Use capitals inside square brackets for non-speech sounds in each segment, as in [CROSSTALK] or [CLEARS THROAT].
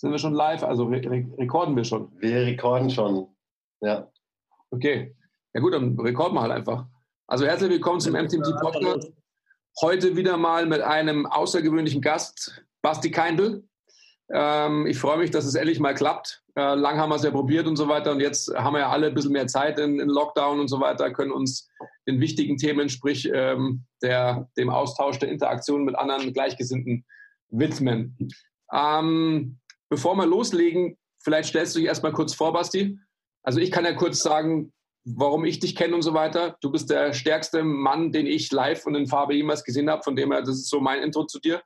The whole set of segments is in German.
Sind wir schon live? Also re re rekorden wir schon? Wir rekorden schon, ja. Okay. Ja gut, dann rekorden wir halt einfach. Also herzlich willkommen zum MTMT Podcast. Heute wieder mal mit einem außergewöhnlichen Gast, Basti Keindl. Ähm, ich freue mich, dass es endlich mal klappt. Äh, lang haben wir es ja probiert und so weiter. Und jetzt haben wir ja alle ein bisschen mehr Zeit in, in Lockdown und so weiter, können uns den wichtigen Themen, sprich ähm, der, dem Austausch, der Interaktion mit anderen Gleichgesinnten widmen. Ähm, bevor wir loslegen, vielleicht stellst du dich erstmal kurz vor, Basti. Also ich kann ja kurz sagen, warum ich dich kenne und so weiter. Du bist der stärkste Mann, den ich live und in Farbe jemals gesehen habe. Von dem her, das ist so mein Intro zu dir.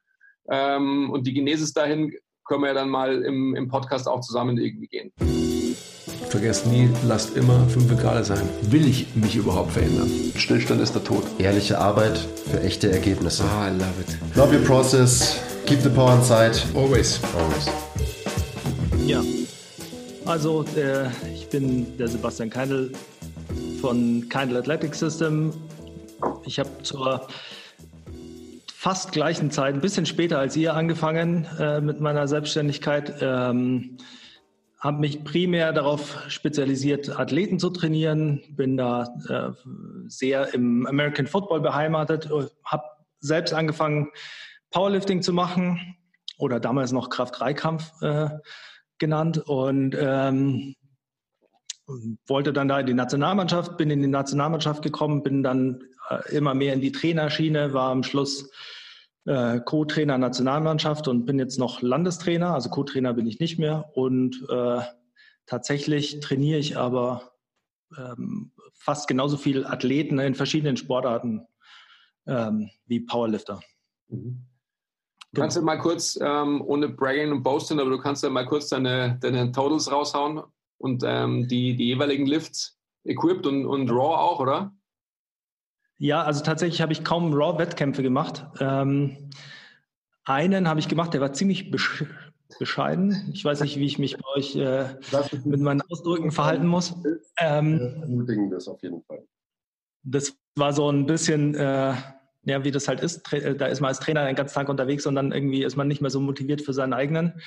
Ähm, und die Genesis dahin können wir ja dann mal im, im Podcast auch zusammen irgendwie gehen. Vergesst nie, lasst immer fünf Grad sein. Will ich mich überhaupt verändern? Stillstand ist der Tod. Ehrliche Arbeit für echte Ergebnisse. Ah, I love it. Love your process. Keep the power inside. Always. Always. Ja, also äh, ich bin der Sebastian Keindl von Keindl Athletic System. Ich habe zur fast gleichen Zeit, ein bisschen später als ihr angefangen äh, mit meiner Selbstständigkeit. Ähm, habe mich primär darauf spezialisiert, Athleten zu trainieren, bin da äh, sehr im American Football beheimatet, habe selbst angefangen, Powerlifting zu machen oder damals noch Kraft-3-Kampf. Äh, genannt und ähm, wollte dann da in die Nationalmannschaft, bin in die Nationalmannschaft gekommen, bin dann äh, immer mehr in die Trainerschiene, war am Schluss äh, Co-Trainer Nationalmannschaft und bin jetzt noch Landestrainer, also Co-Trainer bin ich nicht mehr und äh, tatsächlich trainiere ich aber ähm, fast genauso viele Athleten in verschiedenen Sportarten ähm, wie Powerlifter. Mhm. Du kannst ja mal kurz, ähm, ohne Bragging und Boasting, aber du kannst ja mal kurz deine, deine Totals raushauen und ähm, die, die jeweiligen Lifts, Equipped und, und Raw auch, oder? Ja, also tatsächlich habe ich kaum Raw-Wettkämpfe gemacht. Ähm, einen habe ich gemacht, der war ziemlich besch bescheiden. Ich weiß nicht, wie ich mich bei euch äh, mit meinen Ausdrücken verhalten muss. Ähm, ermutigen das auf jeden Fall. Das war so ein bisschen äh, ja, wie das halt ist, äh, da ist man als Trainer den ganzen Tag unterwegs und dann irgendwie ist man nicht mehr so motiviert für seinen eigenen.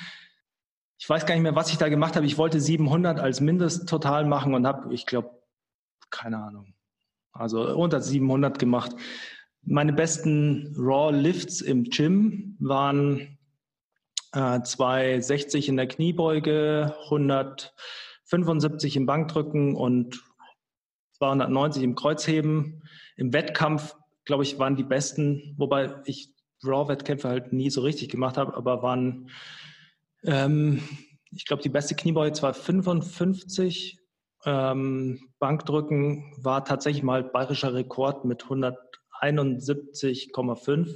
Ich weiß gar nicht mehr, was ich da gemacht habe. Ich wollte 700 als Mindesttotal machen und habe, ich glaube, keine Ahnung, also unter 700 gemacht. Meine besten Raw Lifts im Gym waren äh, 260 in der Kniebeuge, 175 im Bankdrücken und 290 im Kreuzheben. Im Wettkampf glaube ich, waren die besten, wobei ich Raw-Wettkämpfe halt nie so richtig gemacht habe, aber waren, ähm, ich glaube, die beste Kniebeuge war 55. Ähm, Bankdrücken war tatsächlich mal bayerischer Rekord mit 171,5.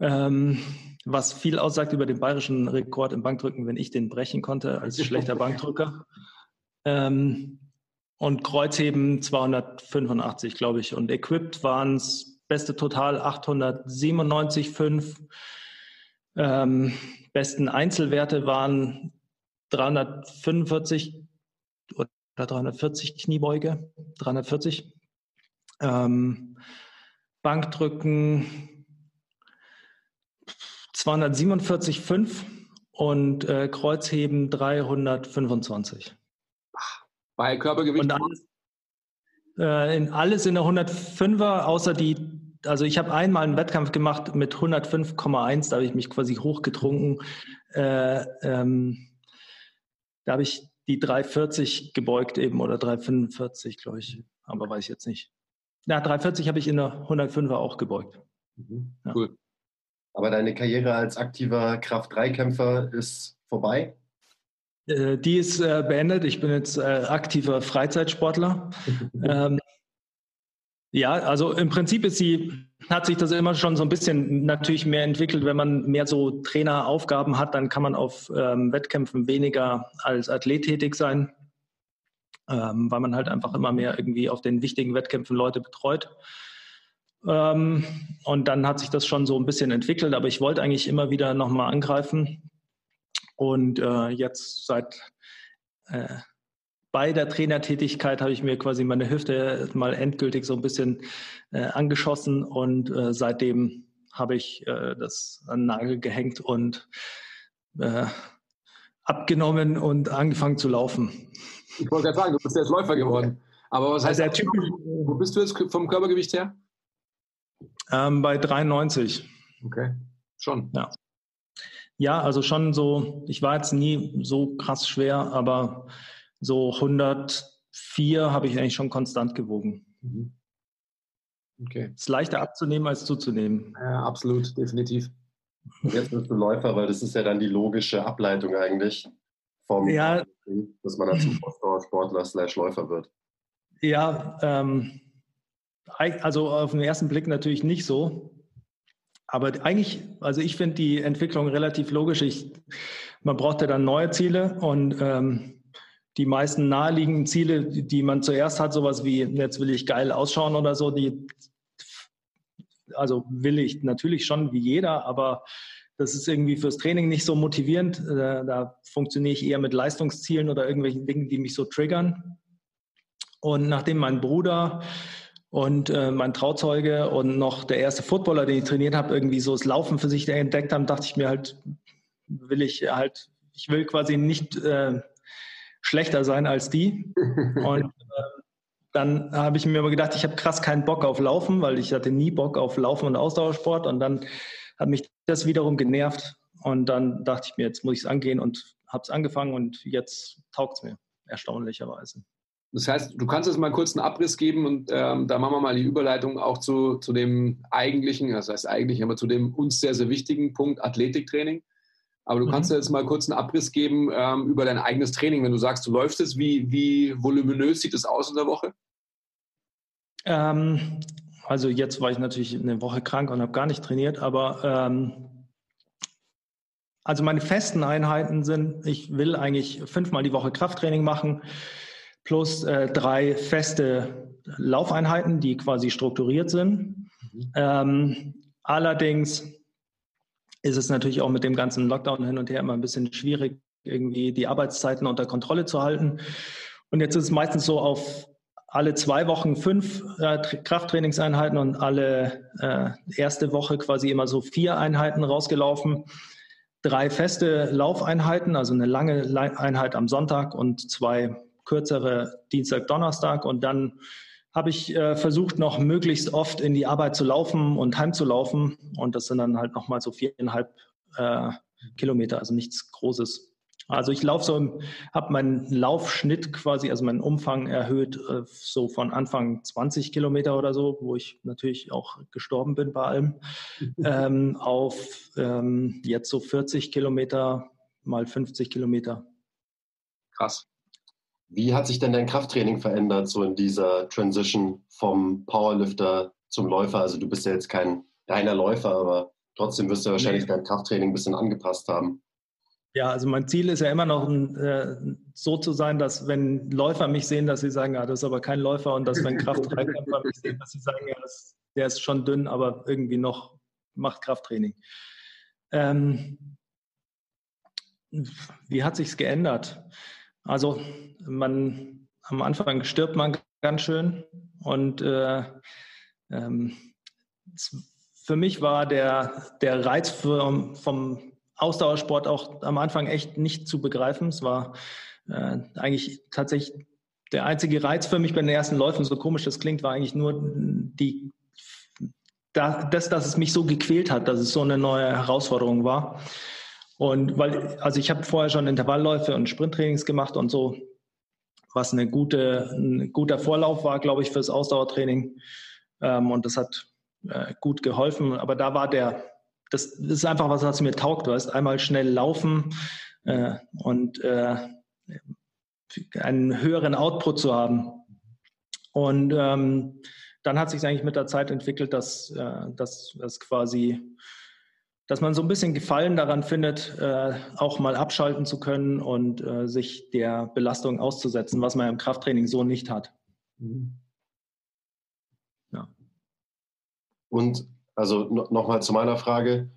Ähm, was viel aussagt über den bayerischen Rekord im Bankdrücken, wenn ich den brechen konnte als [LAUGHS] schlechter Bankdrücker. Ähm, und Kreuzheben 285, glaube ich. Und Equipped waren es beste Total 897,5. Ähm, besten Einzelwerte waren 345 oder 340 Kniebeuge, 340. Ähm, Bankdrücken 247,5 und äh, Kreuzheben 325. Bei Körpergewicht? Und alles, äh, in, alles in der 105er, außer die, also ich habe einmal einen Wettkampf gemacht mit 105,1, da habe ich mich quasi hochgetrunken. Äh, ähm, da habe ich die 340 gebeugt eben oder 345, glaube ich. Aber weiß ich jetzt nicht. Na, 340 habe ich in der 105er auch gebeugt. Mhm. Ja. Cool. Aber deine Karriere als aktiver Kraft-3-Kämpfer ist vorbei? Äh, die ist äh, beendet. Ich bin jetzt äh, aktiver Freizeitsportler. [LAUGHS] ähm, ja, also im Prinzip ist sie, hat sich das immer schon so ein bisschen natürlich mehr entwickelt. Wenn man mehr so Traineraufgaben hat, dann kann man auf ähm, Wettkämpfen weniger als Athlet tätig sein, ähm, weil man halt einfach immer mehr irgendwie auf den wichtigen Wettkämpfen Leute betreut. Ähm, und dann hat sich das schon so ein bisschen entwickelt, aber ich wollte eigentlich immer wieder nochmal angreifen und äh, jetzt seit äh, bei der Trainertätigkeit habe ich mir quasi meine Hüfte mal endgültig so ein bisschen äh, angeschossen und äh, seitdem habe ich äh, das an den Nagel gehängt und äh, abgenommen und angefangen zu laufen. Ich wollte gerade sagen, du bist jetzt Läufer geworden. Aber was heißt also der Typ? Wo bist du jetzt vom Körpergewicht her? Ähm, bei 93. Okay, schon. Ja. Ja, also schon so, ich war jetzt nie so krass schwer, aber so 104 habe ich eigentlich schon konstant gewogen. Mhm. Okay. Ist leichter abzunehmen als zuzunehmen. Ja, absolut, definitiv. Jetzt bist du Läufer, weil das ist ja dann die logische Ableitung eigentlich vom, ja, dass man dann zum Sportler slash Läufer wird. Ja, ähm, also auf den ersten Blick natürlich nicht so. Aber eigentlich, also ich finde die Entwicklung relativ logisch. Ich, man braucht ja dann neue Ziele und ähm, die meisten naheliegenden Ziele, die man zuerst hat, sowas wie, jetzt will ich geil ausschauen oder so, die, also will ich natürlich schon wie jeder, aber das ist irgendwie fürs Training nicht so motivierend. Äh, da funktioniere ich eher mit Leistungszielen oder irgendwelchen Dingen, die mich so triggern. Und nachdem mein Bruder und äh, mein Trauzeuge und noch der erste Footballer, den ich trainiert habe, irgendwie so das Laufen für sich entdeckt haben, dachte ich mir halt, will ich halt, ich will quasi nicht äh, schlechter sein als die. [LAUGHS] Und äh, dann habe ich mir aber gedacht, ich habe krass keinen Bock auf Laufen, weil ich hatte nie Bock auf Laufen und Ausdauersport. Und dann hat mich das wiederum genervt. Und dann dachte ich mir, jetzt muss ich es angehen und habe es angefangen und jetzt taugt es mir, erstaunlicherweise. Das heißt, du kannst jetzt mal kurz einen Abriss geben und ähm, da machen wir mal die Überleitung auch zu, zu dem eigentlichen, das heißt eigentlich, aber zu dem uns sehr, sehr wichtigen Punkt Athletiktraining. Aber du mhm. kannst jetzt mal kurz einen Abriss geben ähm, über dein eigenes Training. Wenn du sagst, du läufst es, wie, wie voluminös sieht es aus in der Woche? Ähm, also jetzt war ich natürlich eine Woche krank und habe gar nicht trainiert, aber ähm, also meine festen Einheiten sind, ich will eigentlich fünfmal die Woche Krafttraining machen plus äh, drei feste Laufeinheiten, die quasi strukturiert sind. Mhm. Ähm, allerdings ist es natürlich auch mit dem ganzen Lockdown hin und her immer ein bisschen schwierig, irgendwie die Arbeitszeiten unter Kontrolle zu halten. Und jetzt ist es meistens so auf alle zwei Wochen fünf äh, Krafttrainingseinheiten und alle äh, erste Woche quasi immer so vier Einheiten rausgelaufen. Drei feste Laufeinheiten, also eine lange Einheit am Sonntag und zwei kürzere Dienstag, Donnerstag und dann habe ich äh, versucht, noch möglichst oft in die Arbeit zu laufen und heimzulaufen. Und das sind dann halt nochmal so viereinhalb äh, Kilometer, also nichts Großes. Also ich laufe so, habe meinen Laufschnitt quasi, also meinen Umfang erhöht, äh, so von Anfang 20 Kilometer oder so, wo ich natürlich auch gestorben bin bei allem, [LAUGHS] ähm, auf ähm, jetzt so 40 Kilometer mal 50 Kilometer. Krass. Wie hat sich denn dein Krafttraining verändert, so in dieser Transition vom Powerlifter zum Läufer? Also du bist ja jetzt kein reiner Läufer, aber trotzdem wirst du wahrscheinlich nee. dein Krafttraining ein bisschen angepasst haben. Ja, also mein Ziel ist ja immer noch äh, so zu sein, dass wenn Läufer mich sehen, dass sie sagen, ja, das ist aber kein Läufer und dass wenn Kraftkämpfer mich sehen, dass sie sagen, ja, das, der ist schon dünn, aber irgendwie noch macht Krafttraining. Ähm, wie hat sich's geändert? Also man am Anfang stirbt man ganz schön und äh, ähm, für mich war der, der Reiz für, vom Ausdauersport auch am Anfang echt nicht zu begreifen. Es war äh, eigentlich tatsächlich der einzige Reiz für mich bei den ersten Läufen, so komisch das klingt, war eigentlich nur die, das, dass es mich so gequält hat, dass es so eine neue Herausforderung war. Und weil, also ich habe vorher schon Intervallläufe und Sprinttrainings gemacht und so, was eine gute, ein guter Vorlauf war, glaube ich, fürs Ausdauertraining. Ähm, und das hat äh, gut geholfen. Aber da war der, das, ist einfach was, was mir taugt. Weißt, einmal schnell laufen äh, und äh, einen höheren Output zu haben. Und ähm, dann hat sich eigentlich mit der Zeit entwickelt, dass, äh, dass, dass quasi dass man so ein bisschen Gefallen daran findet, äh, auch mal abschalten zu können und äh, sich der Belastung auszusetzen, was man im Krafttraining so nicht hat. Mhm. Ja. Und also nochmal zu meiner Frage.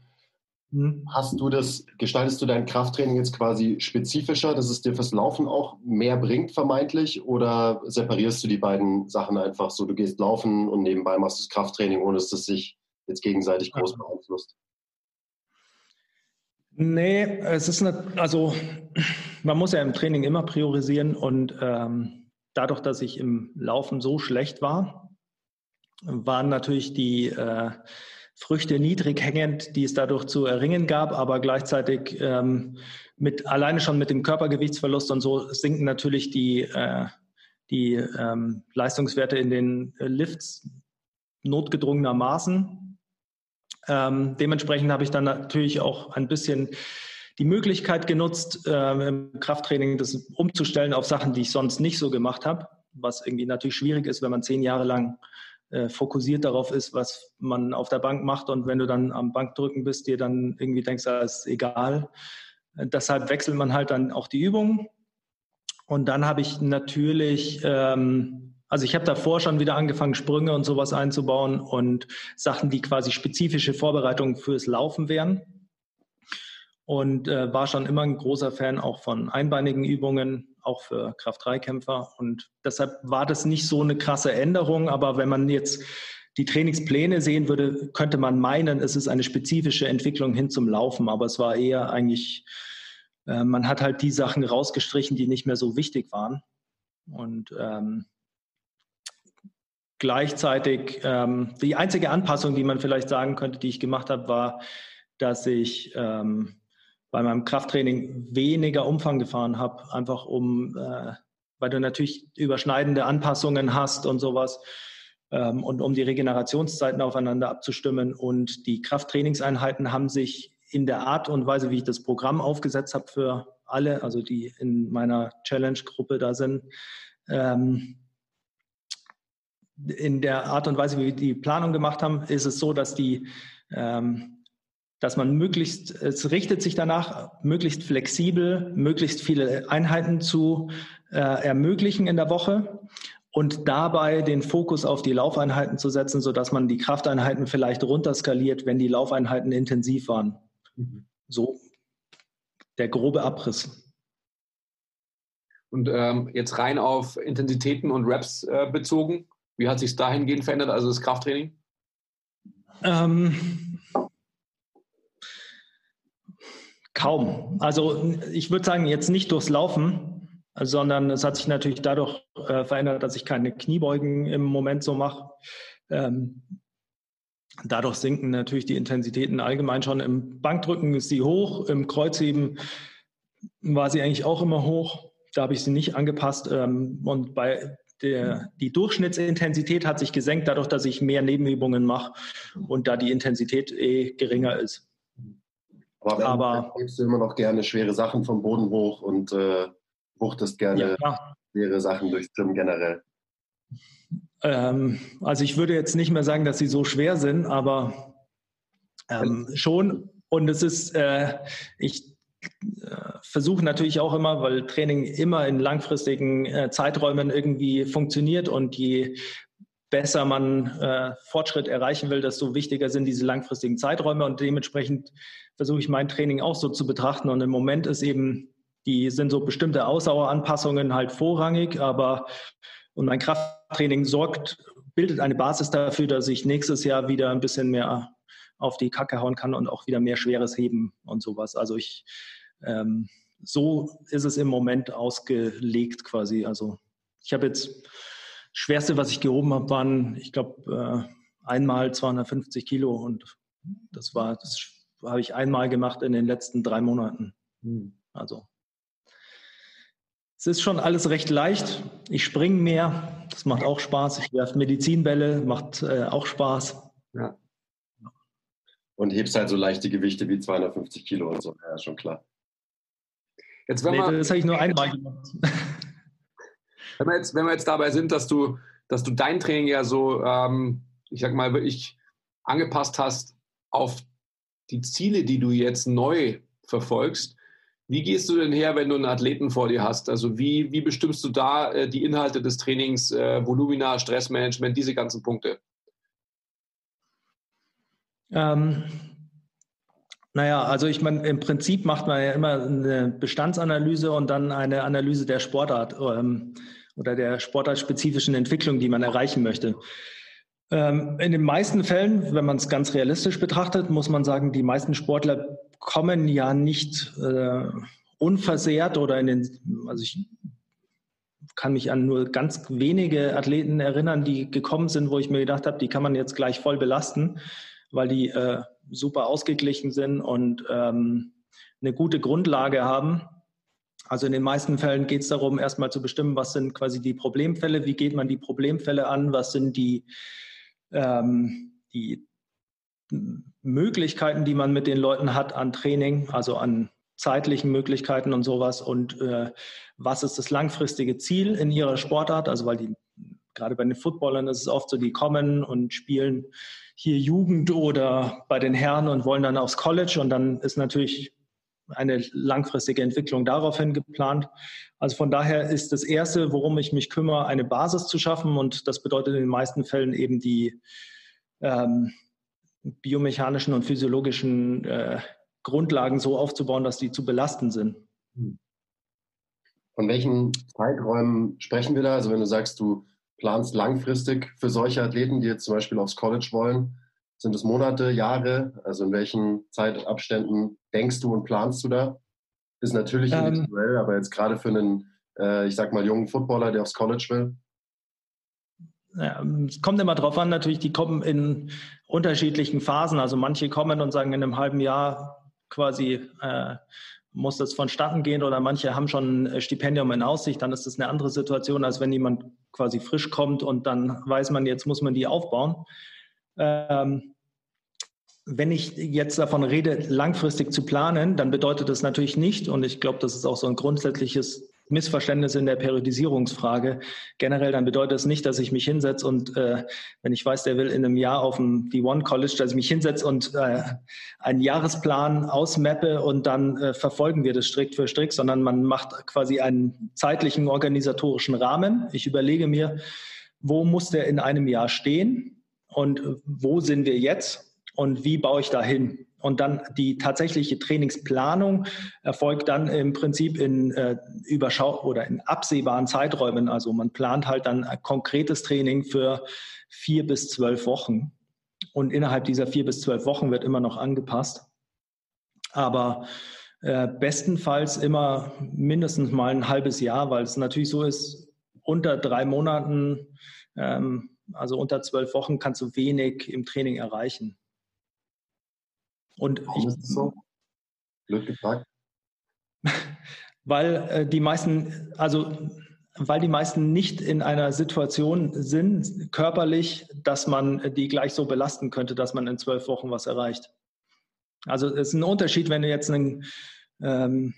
Mhm. Hast du das, gestaltest du dein Krafttraining jetzt quasi spezifischer, dass es dir fürs Laufen auch mehr bringt, vermeintlich? Oder separierst du die beiden Sachen einfach so, du gehst laufen und nebenbei machst du das Krafttraining, ohne dass das sich jetzt gegenseitig groß beeinflusst? Nee, es ist eine, also man muss ja im Training immer priorisieren und ähm, dadurch, dass ich im Laufen so schlecht war, waren natürlich die äh, Früchte niedrig hängend, die es dadurch zu erringen gab, aber gleichzeitig ähm, mit alleine schon mit dem Körpergewichtsverlust und so sinken natürlich die, äh, die ähm, Leistungswerte in den Lifts notgedrungenermaßen. Ähm, dementsprechend habe ich dann natürlich auch ein bisschen die Möglichkeit genutzt, äh, im Krafttraining das umzustellen auf Sachen, die ich sonst nicht so gemacht habe, was irgendwie natürlich schwierig ist, wenn man zehn Jahre lang äh, fokussiert darauf ist, was man auf der Bank macht und wenn du dann am Bankdrücken bist, dir dann irgendwie denkst, das ist egal. Deshalb wechselt man halt dann auch die Übungen. Und dann habe ich natürlich, ähm, also ich habe davor schon wieder angefangen, Sprünge und sowas einzubauen und Sachen, die quasi spezifische Vorbereitungen fürs Laufen wären. Und äh, war schon immer ein großer Fan auch von einbeinigen Übungen, auch für Kraft-3-Kämpfer. Und deshalb war das nicht so eine krasse Änderung. Aber wenn man jetzt die Trainingspläne sehen würde, könnte man meinen, es ist eine spezifische Entwicklung hin zum Laufen. Aber es war eher eigentlich, äh, man hat halt die Sachen rausgestrichen, die nicht mehr so wichtig waren. Und ähm, gleichzeitig ähm, die einzige Anpassung, die man vielleicht sagen könnte, die ich gemacht habe, war, dass ich ähm, bei meinem Krafttraining weniger Umfang gefahren habe, einfach um, äh, weil du natürlich überschneidende Anpassungen hast und sowas ähm, und um die Regenerationszeiten aufeinander abzustimmen. Und die Krafttrainingseinheiten haben sich in der Art und Weise, wie ich das Programm aufgesetzt habe für alle, also die in meiner Challenge-Gruppe da sind, ähm, in der Art und Weise, wie wir die Planung gemacht haben, ist es so, dass die ähm, dass man möglichst, es richtet sich danach, möglichst flexibel, möglichst viele Einheiten zu äh, ermöglichen in der Woche und dabei den Fokus auf die Laufeinheiten zu setzen, sodass man die Krafteinheiten vielleicht runterskaliert, wenn die Laufeinheiten intensiv waren. Mhm. So der grobe Abriss. Und ähm, jetzt rein auf Intensitäten und Reps äh, bezogen, wie hat sich dahingehend verändert, also das Krafttraining? Ähm, Kaum. Also ich würde sagen, jetzt nicht durchs Laufen, sondern es hat sich natürlich dadurch äh, verändert, dass ich keine Kniebeugen im Moment so mache. Ähm, dadurch sinken natürlich die Intensitäten allgemein schon. Im Bankdrücken ist sie hoch, im Kreuzheben war sie eigentlich auch immer hoch. Da habe ich sie nicht angepasst. Ähm, und bei der, die Durchschnittsintensität hat sich gesenkt, dadurch, dass ich mehr Nebenübungen mache und da die Intensität eh geringer ist. Aber, aber hebst du immer noch gerne schwere Sachen vom Boden hoch und äh, wuchtest gerne ja, schwere Sachen durchs Gym generell. Ähm, also ich würde jetzt nicht mehr sagen, dass sie so schwer sind, aber ähm, schon. Und es ist, äh, ich versuche natürlich auch immer, weil Training immer in langfristigen äh, Zeiträumen irgendwie funktioniert und je besser man äh, Fortschritt erreichen will, desto wichtiger sind diese langfristigen Zeiträume und dementsprechend versuche ich mein Training auch so zu betrachten und im Moment ist eben, die sind so bestimmte Ausdaueranpassungen halt vorrangig, aber und mein Krafttraining sorgt, bildet eine Basis dafür, dass ich nächstes Jahr wieder ein bisschen mehr auf die Kacke hauen kann und auch wieder mehr schweres heben und sowas. Also ich ähm, so ist es im Moment ausgelegt quasi. Also ich habe jetzt Schwerste, was ich gehoben habe, waren, ich glaube, äh, einmal 250 Kilo und das war, das habe ich einmal gemacht in den letzten drei Monaten. Hm. Also es ist schon alles recht leicht. Ich springe mehr, das macht auch Spaß. Ich werfe Medizinbälle, macht äh, auch Spaß. Ja. Und hebst halt so leichte Gewichte wie 250 Kilo und so, ja, schon klar. Jetzt, wenn nee, das habe ich nur einmal gemacht. [LAUGHS] Wenn wir jetzt, wenn wir jetzt dabei sind, dass du, dass du dein Training ja so, ähm, ich sag mal, wirklich angepasst hast auf die Ziele, die du jetzt neu verfolgst. Wie gehst du denn her, wenn du einen Athleten vor dir hast? Also wie, wie bestimmst du da äh, die Inhalte des Trainings, äh, Volumina, Stressmanagement, diese ganzen Punkte? Ähm, naja, also ich meine, im Prinzip macht man ja immer eine Bestandsanalyse und dann eine Analyse der Sportart. Ähm, oder der sportartspezifischen Entwicklung, die man erreichen möchte. Ähm, in den meisten Fällen, wenn man es ganz realistisch betrachtet, muss man sagen, die meisten Sportler kommen ja nicht äh, unversehrt oder in den, also ich kann mich an nur ganz wenige Athleten erinnern, die gekommen sind, wo ich mir gedacht habe, die kann man jetzt gleich voll belasten, weil die äh, super ausgeglichen sind und ähm, eine gute Grundlage haben. Also in den meisten Fällen geht es darum, erstmal zu bestimmen, was sind quasi die Problemfälle, wie geht man die Problemfälle an, was sind die, ähm, die Möglichkeiten, die man mit den Leuten hat an Training, also an zeitlichen Möglichkeiten und sowas und äh, was ist das langfristige Ziel in ihrer Sportart, also weil die gerade bei den Footballern ist es oft so, die kommen und spielen hier Jugend oder bei den Herren und wollen dann aufs College und dann ist natürlich eine langfristige Entwicklung daraufhin geplant. Also von daher ist das Erste, worum ich mich kümmere, eine Basis zu schaffen und das bedeutet in den meisten Fällen eben die ähm, biomechanischen und physiologischen äh, Grundlagen so aufzubauen, dass die zu belasten sind. Von welchen Zeiträumen sprechen wir da? Also wenn du sagst, du planst langfristig für solche Athleten, die jetzt zum Beispiel aufs College wollen, sind es Monate, Jahre? Also in welchen Zeitabständen denkst du und planst du da? Ist natürlich ähm, individuell, aber jetzt gerade für einen, äh, ich sag mal, jungen Footballer, der aufs College will? Ja, es kommt immer darauf an, natürlich, die kommen in unterschiedlichen Phasen. Also manche kommen und sagen, in einem halben Jahr quasi äh, muss das vonstatten gehen oder manche haben schon ein Stipendium in Aussicht, dann ist das eine andere Situation, als wenn jemand quasi frisch kommt und dann weiß man, jetzt muss man die aufbauen. Ähm, wenn ich jetzt davon rede, langfristig zu planen, dann bedeutet das natürlich nicht, und ich glaube, das ist auch so ein grundsätzliches Missverständnis in der Periodisierungsfrage. Generell dann bedeutet das nicht, dass ich mich hinsetze und äh, wenn ich weiß, der will in einem Jahr auf dem D1 College, dass ich mich hinsetze und äh, einen Jahresplan ausmappe und dann äh, verfolgen wir das strikt für strikt, sondern man macht quasi einen zeitlichen organisatorischen Rahmen. Ich überlege mir, wo muss der in einem Jahr stehen? und wo sind wir jetzt und wie baue ich da hin? Und dann die tatsächliche Trainingsplanung erfolgt dann im Prinzip in äh, Überschau oder in absehbaren Zeiträumen. Also man plant halt dann ein konkretes Training für vier bis zwölf Wochen. Und innerhalb dieser vier bis zwölf Wochen wird immer noch angepasst. Aber äh, bestenfalls immer mindestens mal ein halbes Jahr, weil es natürlich so ist, unter drei Monaten ähm, also unter zwölf Wochen kannst du wenig im Training erreichen. Und Warum ich, ist das so? Blöd gefragt. [LAUGHS] weil äh, die meisten, also weil die meisten nicht in einer Situation sind, körperlich, dass man die gleich so belasten könnte, dass man in zwölf Wochen was erreicht. Also es ist ein Unterschied, wenn du jetzt einen, ähm,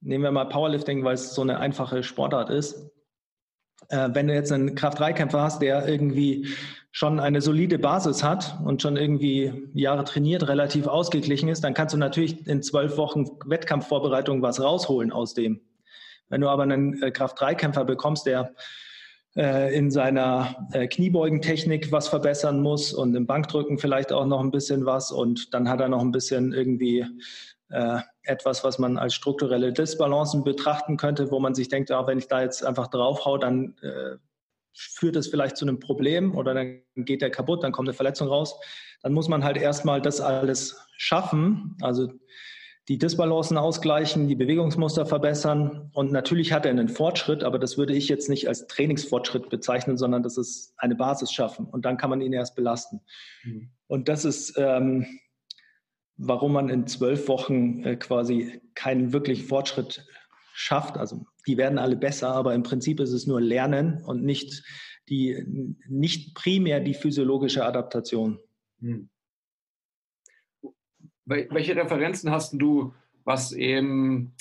nehmen wir mal Powerlifting, weil es so eine einfache Sportart ist äh, wenn du jetzt einen Kraft-3-Kämpfer hast, der irgendwie schon eine solide Basis hat und schon irgendwie Jahre trainiert, relativ ausgeglichen ist, dann kannst du natürlich in zwölf Wochen Wettkampfvorbereitung was rausholen aus dem. Wenn du aber einen äh, Kraft-3-Kämpfer bekommst, der äh, in seiner äh, Kniebeugentechnik was verbessern muss und im Bankdrücken vielleicht auch noch ein bisschen was und dann hat er noch ein bisschen irgendwie äh, etwas, was man als strukturelle Disbalancen betrachten könnte, wo man sich denkt, ja, wenn ich da jetzt einfach draufhau, dann äh, führt es vielleicht zu einem Problem oder dann geht der kaputt, dann kommt eine Verletzung raus. Dann muss man halt erstmal das alles schaffen, also die Disbalancen ausgleichen, die Bewegungsmuster verbessern. Und natürlich hat er einen Fortschritt, aber das würde ich jetzt nicht als Trainingsfortschritt bezeichnen, sondern das ist eine Basis schaffen. Und dann kann man ihn erst belasten. Mhm. Und das ist ähm, warum man in zwölf Wochen äh, quasi keinen wirklichen Fortschritt schafft. Also die werden alle besser, aber im Prinzip ist es nur Lernen und nicht die nicht primär die physiologische Adaptation. Hm. Welche Referenzen hast du, was eben,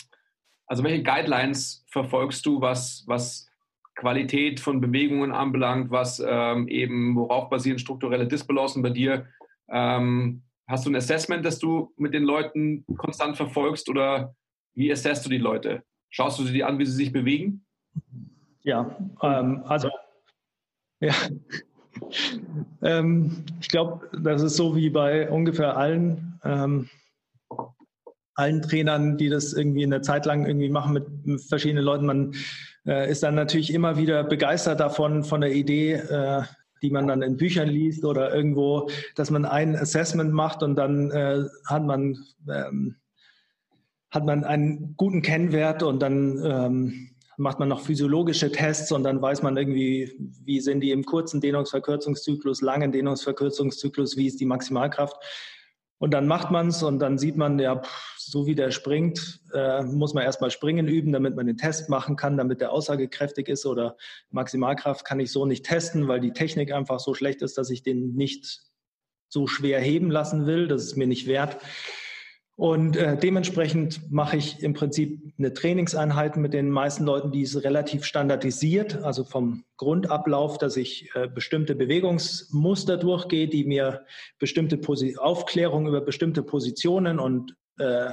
also welche Guidelines verfolgst du, was, was Qualität von Bewegungen anbelangt, was ähm, eben, worauf basieren strukturelle Disbalancen bei dir? Ähm, Hast du ein Assessment, das du mit den Leuten konstant verfolgst oder wie assessst du die Leute? Schaust du sie dir an, wie sie sich bewegen? Ja, ähm, also ja. ähm, ich glaube, das ist so wie bei ungefähr allen, ähm, allen Trainern, die das irgendwie eine Zeit lang irgendwie machen mit verschiedenen Leuten. Man äh, ist dann natürlich immer wieder begeistert davon, von der Idee, äh, die man dann in Büchern liest oder irgendwo, dass man ein Assessment macht und dann äh, hat man ähm, hat man einen guten Kennwert und dann ähm, macht man noch physiologische Tests und dann weiß man irgendwie, wie sind die im kurzen Dehnungsverkürzungszyklus, langen Dehnungsverkürzungszyklus, wie ist die Maximalkraft. Und dann macht man es und dann sieht man, ja, so wie der springt, äh, muss man erstmal springen üben, damit man den Test machen kann, damit der aussagekräftig ist. Oder Maximalkraft kann ich so nicht testen, weil die Technik einfach so schlecht ist, dass ich den nicht so schwer heben lassen will. Das ist mir nicht wert. Und äh, dementsprechend mache ich im Prinzip eine Trainingseinheit mit den meisten Leuten, die ist relativ standardisiert, also vom Grundablauf, dass ich äh, bestimmte Bewegungsmuster durchgehe, die mir bestimmte Posi Aufklärung über bestimmte Positionen und äh,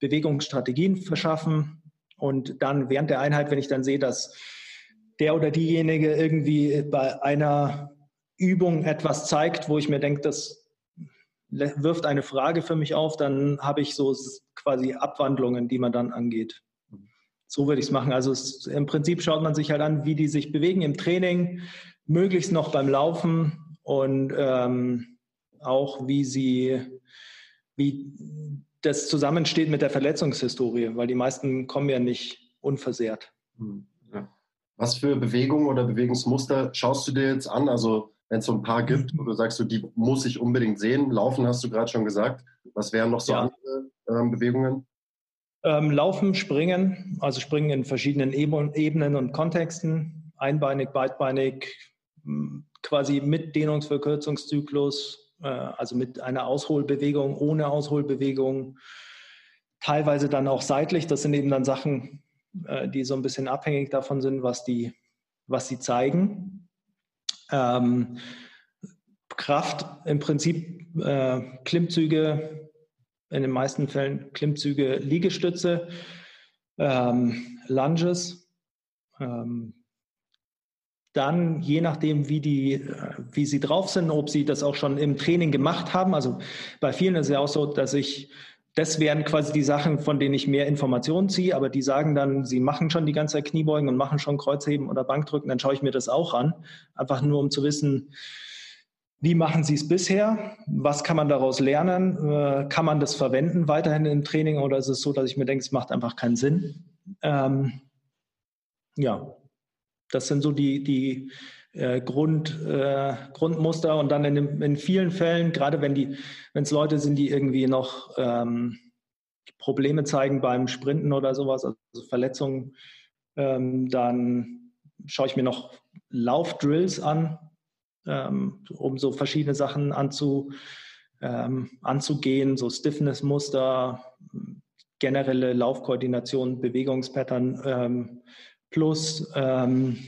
Bewegungsstrategien verschaffen. Und dann während der Einheit, wenn ich dann sehe, dass der oder diejenige irgendwie bei einer Übung etwas zeigt, wo ich mir denke, das wirft eine Frage für mich auf, dann habe ich so quasi Abwandlungen, die man dann angeht. So würde ich es machen. Also es, im Prinzip schaut man sich halt an, wie die sich bewegen im Training, möglichst noch beim Laufen und ähm, auch wie sie, wie das zusammensteht mit der Verletzungshistorie, weil die meisten kommen ja nicht unversehrt. Hm, Was für Bewegungen oder Bewegungsmuster schaust du dir jetzt an? Also wenn es so ein paar gibt, wo du sagst, so, die muss ich unbedingt sehen. Laufen hast du gerade schon gesagt. Was wären noch so ja. andere ähm, Bewegungen? Ähm, Laufen, Springen, also Springen in verschiedenen Ebenen und Kontexten, einbeinig, beidbeinig, quasi mit Dehnungsverkürzungszyklus, äh, also mit einer Ausholbewegung, ohne Ausholbewegung, teilweise dann auch seitlich. Das sind eben dann Sachen, äh, die so ein bisschen abhängig davon sind, was die, was sie zeigen. Ähm, Kraft im Prinzip äh, Klimmzüge, in den meisten Fällen Klimmzüge, Liegestütze, ähm, Lunges. Ähm, dann, je nachdem, wie, die, äh, wie sie drauf sind, ob sie das auch schon im Training gemacht haben. Also bei vielen ist es ja auch so, dass ich das wären quasi die Sachen, von denen ich mehr Informationen ziehe, aber die sagen dann, sie machen schon die ganze Zeit Kniebeugen und machen schon Kreuzheben oder Bankdrücken, dann schaue ich mir das auch an. Einfach nur, um zu wissen, wie machen Sie es bisher? Was kann man daraus lernen? Äh, kann man das verwenden weiterhin im Training oder ist es so, dass ich mir denke, es macht einfach keinen Sinn? Ähm, ja, das sind so die, die äh, Grund, äh, Grundmuster. Und dann in, in vielen Fällen, gerade wenn es Leute sind, die irgendwie noch ähm, Probleme zeigen beim Sprinten oder sowas, also Verletzungen, ähm, dann schaue ich mir noch Laufdrills an, ähm, um so verschiedene Sachen anzu, ähm, anzugehen, so Stiffness-Muster, generelle Laufkoordination, Bewegungspattern ähm, plus ähm,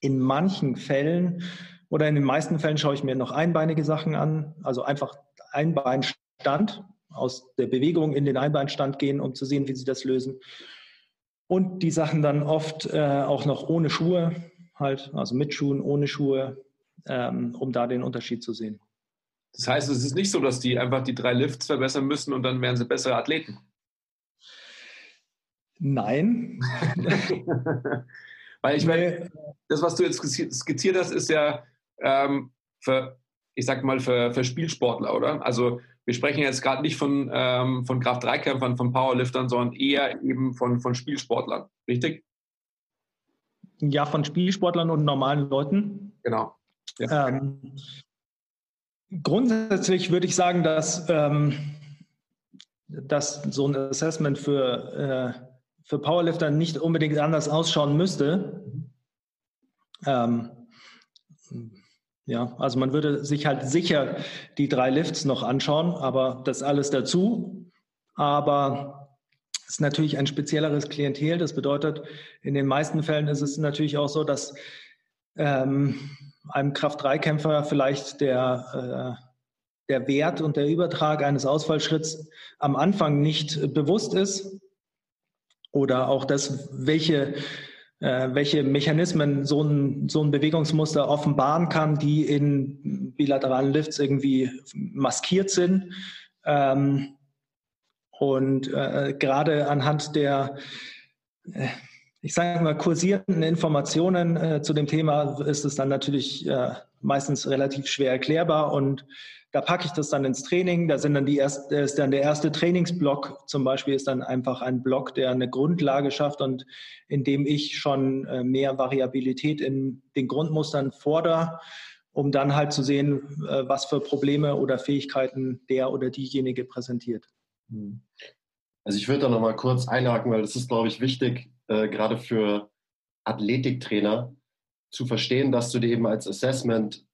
in manchen Fällen oder in den meisten Fällen schaue ich mir noch einbeinige Sachen an, also einfach Einbeinstand, aus der Bewegung in den Einbeinstand gehen, um zu sehen, wie sie das lösen. Und die Sachen dann oft äh, auch noch ohne Schuhe, halt, also mit Schuhen, ohne Schuhe, ähm, um da den Unterschied zu sehen. Das heißt, es ist nicht so, dass die einfach die drei Lifts verbessern müssen und dann werden sie bessere Athleten. Nein. [LAUGHS] Weil ich meine, das, was du jetzt skizziert hast, ist ja ähm, für, ich sag mal, für, für Spielsportler, oder? Also wir sprechen jetzt gerade nicht von, ähm, von Kraft-3-Kämpfern, von Powerliftern, sondern eher eben von, von Spielsportlern, richtig? Ja, von Spielsportlern und normalen Leuten. Genau. Ja. Ähm, grundsätzlich würde ich sagen, dass, ähm, dass so ein Assessment für äh, für Powerlifter nicht unbedingt anders ausschauen müsste. Ähm, ja, also man würde sich halt sicher die drei Lifts noch anschauen, aber das alles dazu. Aber es ist natürlich ein spezielleres Klientel. Das bedeutet, in den meisten Fällen ist es natürlich auch so, dass ähm, einem Kraft-3-Kämpfer vielleicht der, äh, der Wert und der Übertrag eines Ausfallschritts am Anfang nicht bewusst ist oder auch das, welche, äh, welche Mechanismen so ein, so ein Bewegungsmuster offenbaren kann, die in bilateralen Lifts irgendwie maskiert sind. Ähm, und äh, gerade anhand der, äh, ich sage mal, kursierenden Informationen äh, zu dem Thema ist es dann natürlich äh, meistens relativ schwer erklärbar und da packe ich das dann ins Training. Da sind dann die erste, ist dann der erste Trainingsblock zum Beispiel ist dann einfach ein Block, der eine Grundlage schafft und in dem ich schon äh, mehr Variabilität in den Grundmustern fordere, um dann halt zu sehen, äh, was für Probleme oder Fähigkeiten der oder diejenige präsentiert. Hm. Also ich würde da nochmal kurz einhaken, weil das ist, glaube ich, wichtig, äh, gerade für Athletiktrainer zu verstehen, dass du dir eben als Assessment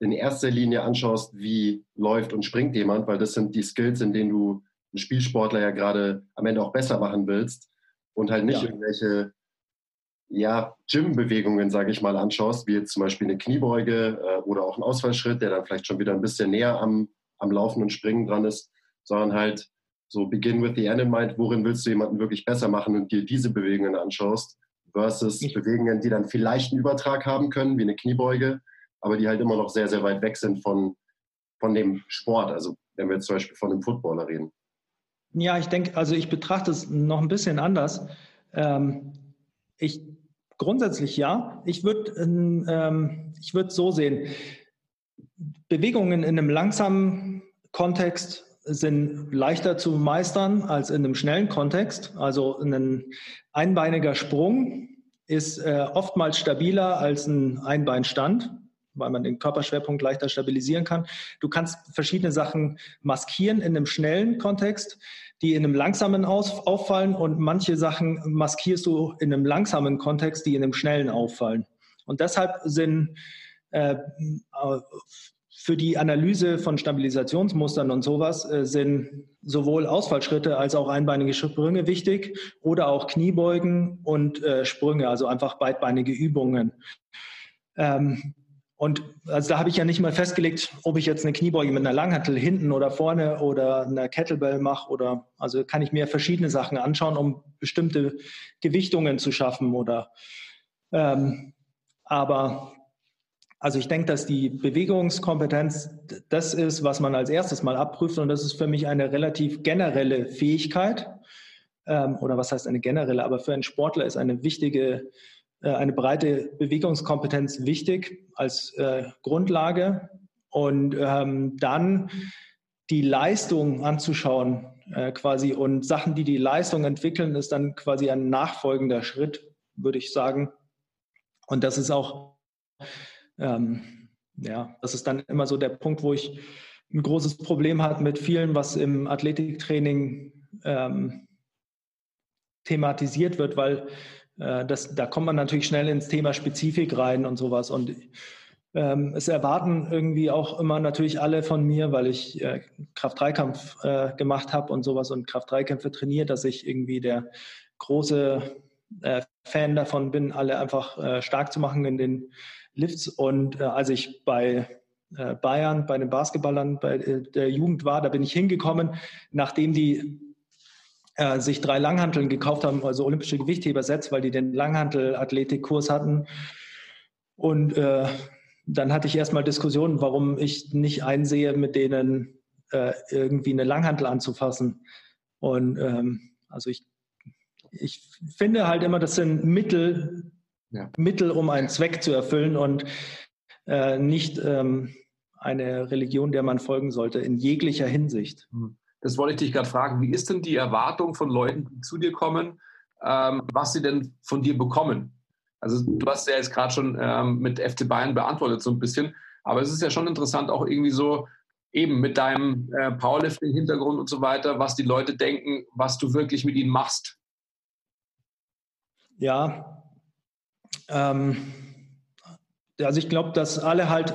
in erster Linie anschaust, wie läuft und springt jemand, weil das sind die Skills, in denen du einen Spielsportler ja gerade am Ende auch besser machen willst und halt nicht ja. irgendwelche ja, Gym-Bewegungen, sage ich mal, anschaust, wie jetzt zum Beispiel eine Kniebeuge äh, oder auch ein Ausfallschritt, der dann vielleicht schon wieder ein bisschen näher am, am Laufen und Springen dran ist, sondern halt so begin with the end in mind, worin willst du jemanden wirklich besser machen und dir diese Bewegungen anschaust, versus Bewegungen, die dann vielleicht einen Übertrag haben können, wie eine Kniebeuge, aber die halt immer noch sehr, sehr weit weg sind von, von dem Sport. Also wenn wir jetzt zum Beispiel von einem Footballer reden. Ja, ich denke, also ich betrachte es noch ein bisschen anders. Ähm, ich grundsätzlich ja. Ich würde ähm, ich würde so sehen. Bewegungen in einem langsamen Kontext sind leichter zu meistern als in einem schnellen Kontext. Also ein einbeiniger Sprung ist äh, oftmals stabiler als ein Einbeinstand weil man den Körperschwerpunkt leichter stabilisieren kann. Du kannst verschiedene Sachen maskieren in einem schnellen Kontext, die in einem langsamen auffallen und manche Sachen maskierst du in einem langsamen Kontext, die in einem schnellen auffallen. Und deshalb sind äh, für die Analyse von Stabilisationsmustern und sowas äh, sind sowohl Ausfallschritte als auch einbeinige Sprünge wichtig oder auch Kniebeugen und äh, Sprünge, also einfach beidbeinige Übungen. Ähm, und also da habe ich ja nicht mal festgelegt, ob ich jetzt eine Kniebeuge mit einer Langhantel hinten oder vorne oder einer Kettlebell mache oder also kann ich mir verschiedene Sachen anschauen, um bestimmte Gewichtungen zu schaffen oder ähm, aber also ich denke, dass die Bewegungskompetenz das ist, was man als erstes mal abprüft und das ist für mich eine relativ generelle Fähigkeit ähm, oder was heißt eine generelle, aber für einen Sportler ist eine wichtige eine breite Bewegungskompetenz wichtig als äh, Grundlage und ähm, dann die Leistung anzuschauen äh, quasi und Sachen, die die Leistung entwickeln, ist dann quasi ein nachfolgender Schritt, würde ich sagen. Und das ist auch, ähm, ja, das ist dann immer so der Punkt, wo ich ein großes Problem habe mit vielen, was im Athletiktraining ähm, thematisiert wird, weil äh, das, da kommt man natürlich schnell ins Thema Spezifik rein und sowas. Und ähm, es erwarten irgendwie auch immer natürlich alle von mir, weil ich äh, Kraft-3-Kampf äh, gemacht habe und sowas und Kraft-3-Kämpfe trainiert, dass ich irgendwie der große äh, Fan davon bin, alle einfach äh, stark zu machen in den Lifts. Und äh, als ich bei Bayern, bei den Basketballern, bei der Jugend war, da bin ich hingekommen, nachdem die äh, sich drei Langhanteln gekauft haben, also olympische Gewichtheber-Sets, weil die den Langhantel-Athletikkurs hatten. Und äh, dann hatte ich erstmal Diskussionen, warum ich nicht einsehe, mit denen äh, irgendwie eine Langhantel anzufassen. Und ähm, also ich, ich finde halt immer, das sind Mittel, ja. Mittel, um einen Zweck zu erfüllen und äh, nicht ähm, eine Religion, der man folgen sollte, in jeglicher Hinsicht. Mhm. Das wollte ich dich gerade fragen. Wie ist denn die Erwartung von Leuten, die zu dir kommen, ähm, was sie denn von dir bekommen? Also du hast ja jetzt gerade schon ähm, mit FC Bayern beantwortet so ein bisschen, aber es ist ja schon interessant auch irgendwie so eben mit deinem äh, Powerlifting-Hintergrund und so weiter, was die Leute denken, was du wirklich mit ihnen machst. Ja, ähm, also ich glaube, dass alle halt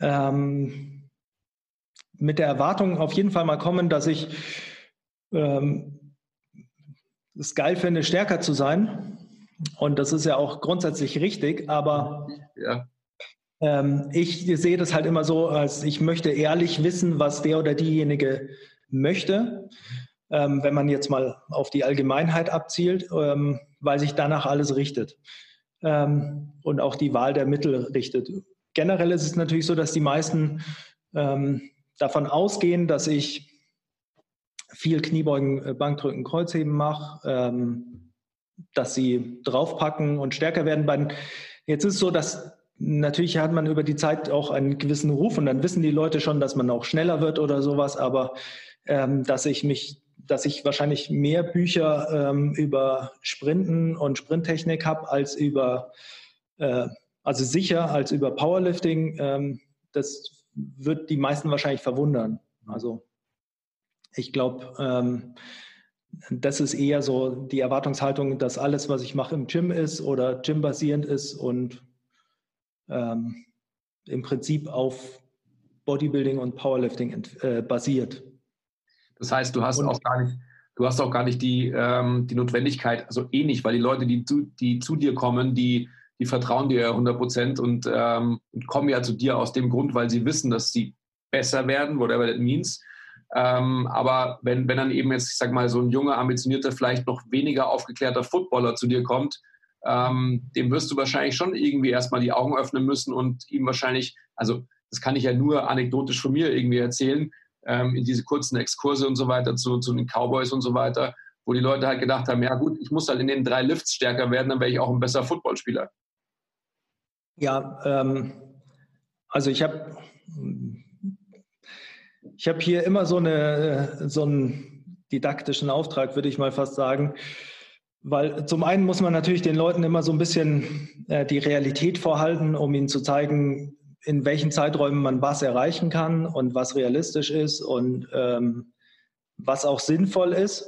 ähm, mit der Erwartung auf jeden Fall mal kommen, dass ich ähm, es geil finde, stärker zu sein. Und das ist ja auch grundsätzlich richtig, aber ja. ähm, ich sehe das halt immer so, als ich möchte ehrlich wissen, was der oder diejenige möchte. Ähm, wenn man jetzt mal auf die Allgemeinheit abzielt, ähm, weil sich danach alles richtet ähm, und auch die Wahl der Mittel richtet. Generell ist es natürlich so, dass die meisten ähm, davon ausgehen, dass ich viel Kniebeugen, äh, Bankdrücken, Kreuzheben mache, ähm, dass sie draufpacken und stärker werden. Jetzt ist es so, dass natürlich hat man über die Zeit auch einen gewissen Ruf und dann wissen die Leute schon, dass man auch schneller wird oder sowas, aber ähm, dass ich mich, dass ich wahrscheinlich mehr Bücher ähm, über Sprinten und Sprinttechnik habe als über, äh, also sicher als über Powerlifting. Ähm, das wird die meisten wahrscheinlich verwundern. Also ich glaube, ähm, das ist eher so die Erwartungshaltung, dass alles, was ich mache, im Gym ist oder Gym-basierend ist und ähm, im Prinzip auf Bodybuilding und Powerlifting äh, basiert. Das heißt, du hast und, auch gar nicht, du hast auch gar nicht die, ähm, die Notwendigkeit, also eh nicht, weil die Leute, die zu, die zu dir kommen, die, die vertrauen dir 100 Prozent und, ähm, kommen ja zu dir aus dem Grund, weil sie wissen, dass sie besser werden, whatever that means. Ähm, aber wenn, wenn dann eben jetzt, ich sag mal, so ein junger, ambitionierter, vielleicht noch weniger aufgeklärter Footballer zu dir kommt, ähm, dem wirst du wahrscheinlich schon irgendwie erstmal die Augen öffnen müssen und ihm wahrscheinlich, also das kann ich ja nur anekdotisch von mir irgendwie erzählen, ähm, in diese kurzen Exkurse und so weiter zu, zu den Cowboys und so weiter, wo die Leute halt gedacht haben, ja gut, ich muss halt in den drei Lifts stärker werden, dann wäre ich auch ein besser Footballspieler. Ja, ähm, also ich habe ich habe hier immer so, eine, so einen didaktischen Auftrag, würde ich mal fast sagen. Weil zum einen muss man natürlich den Leuten immer so ein bisschen äh, die Realität vorhalten, um ihnen zu zeigen, in welchen Zeiträumen man was erreichen kann und was realistisch ist und ähm, was auch sinnvoll ist.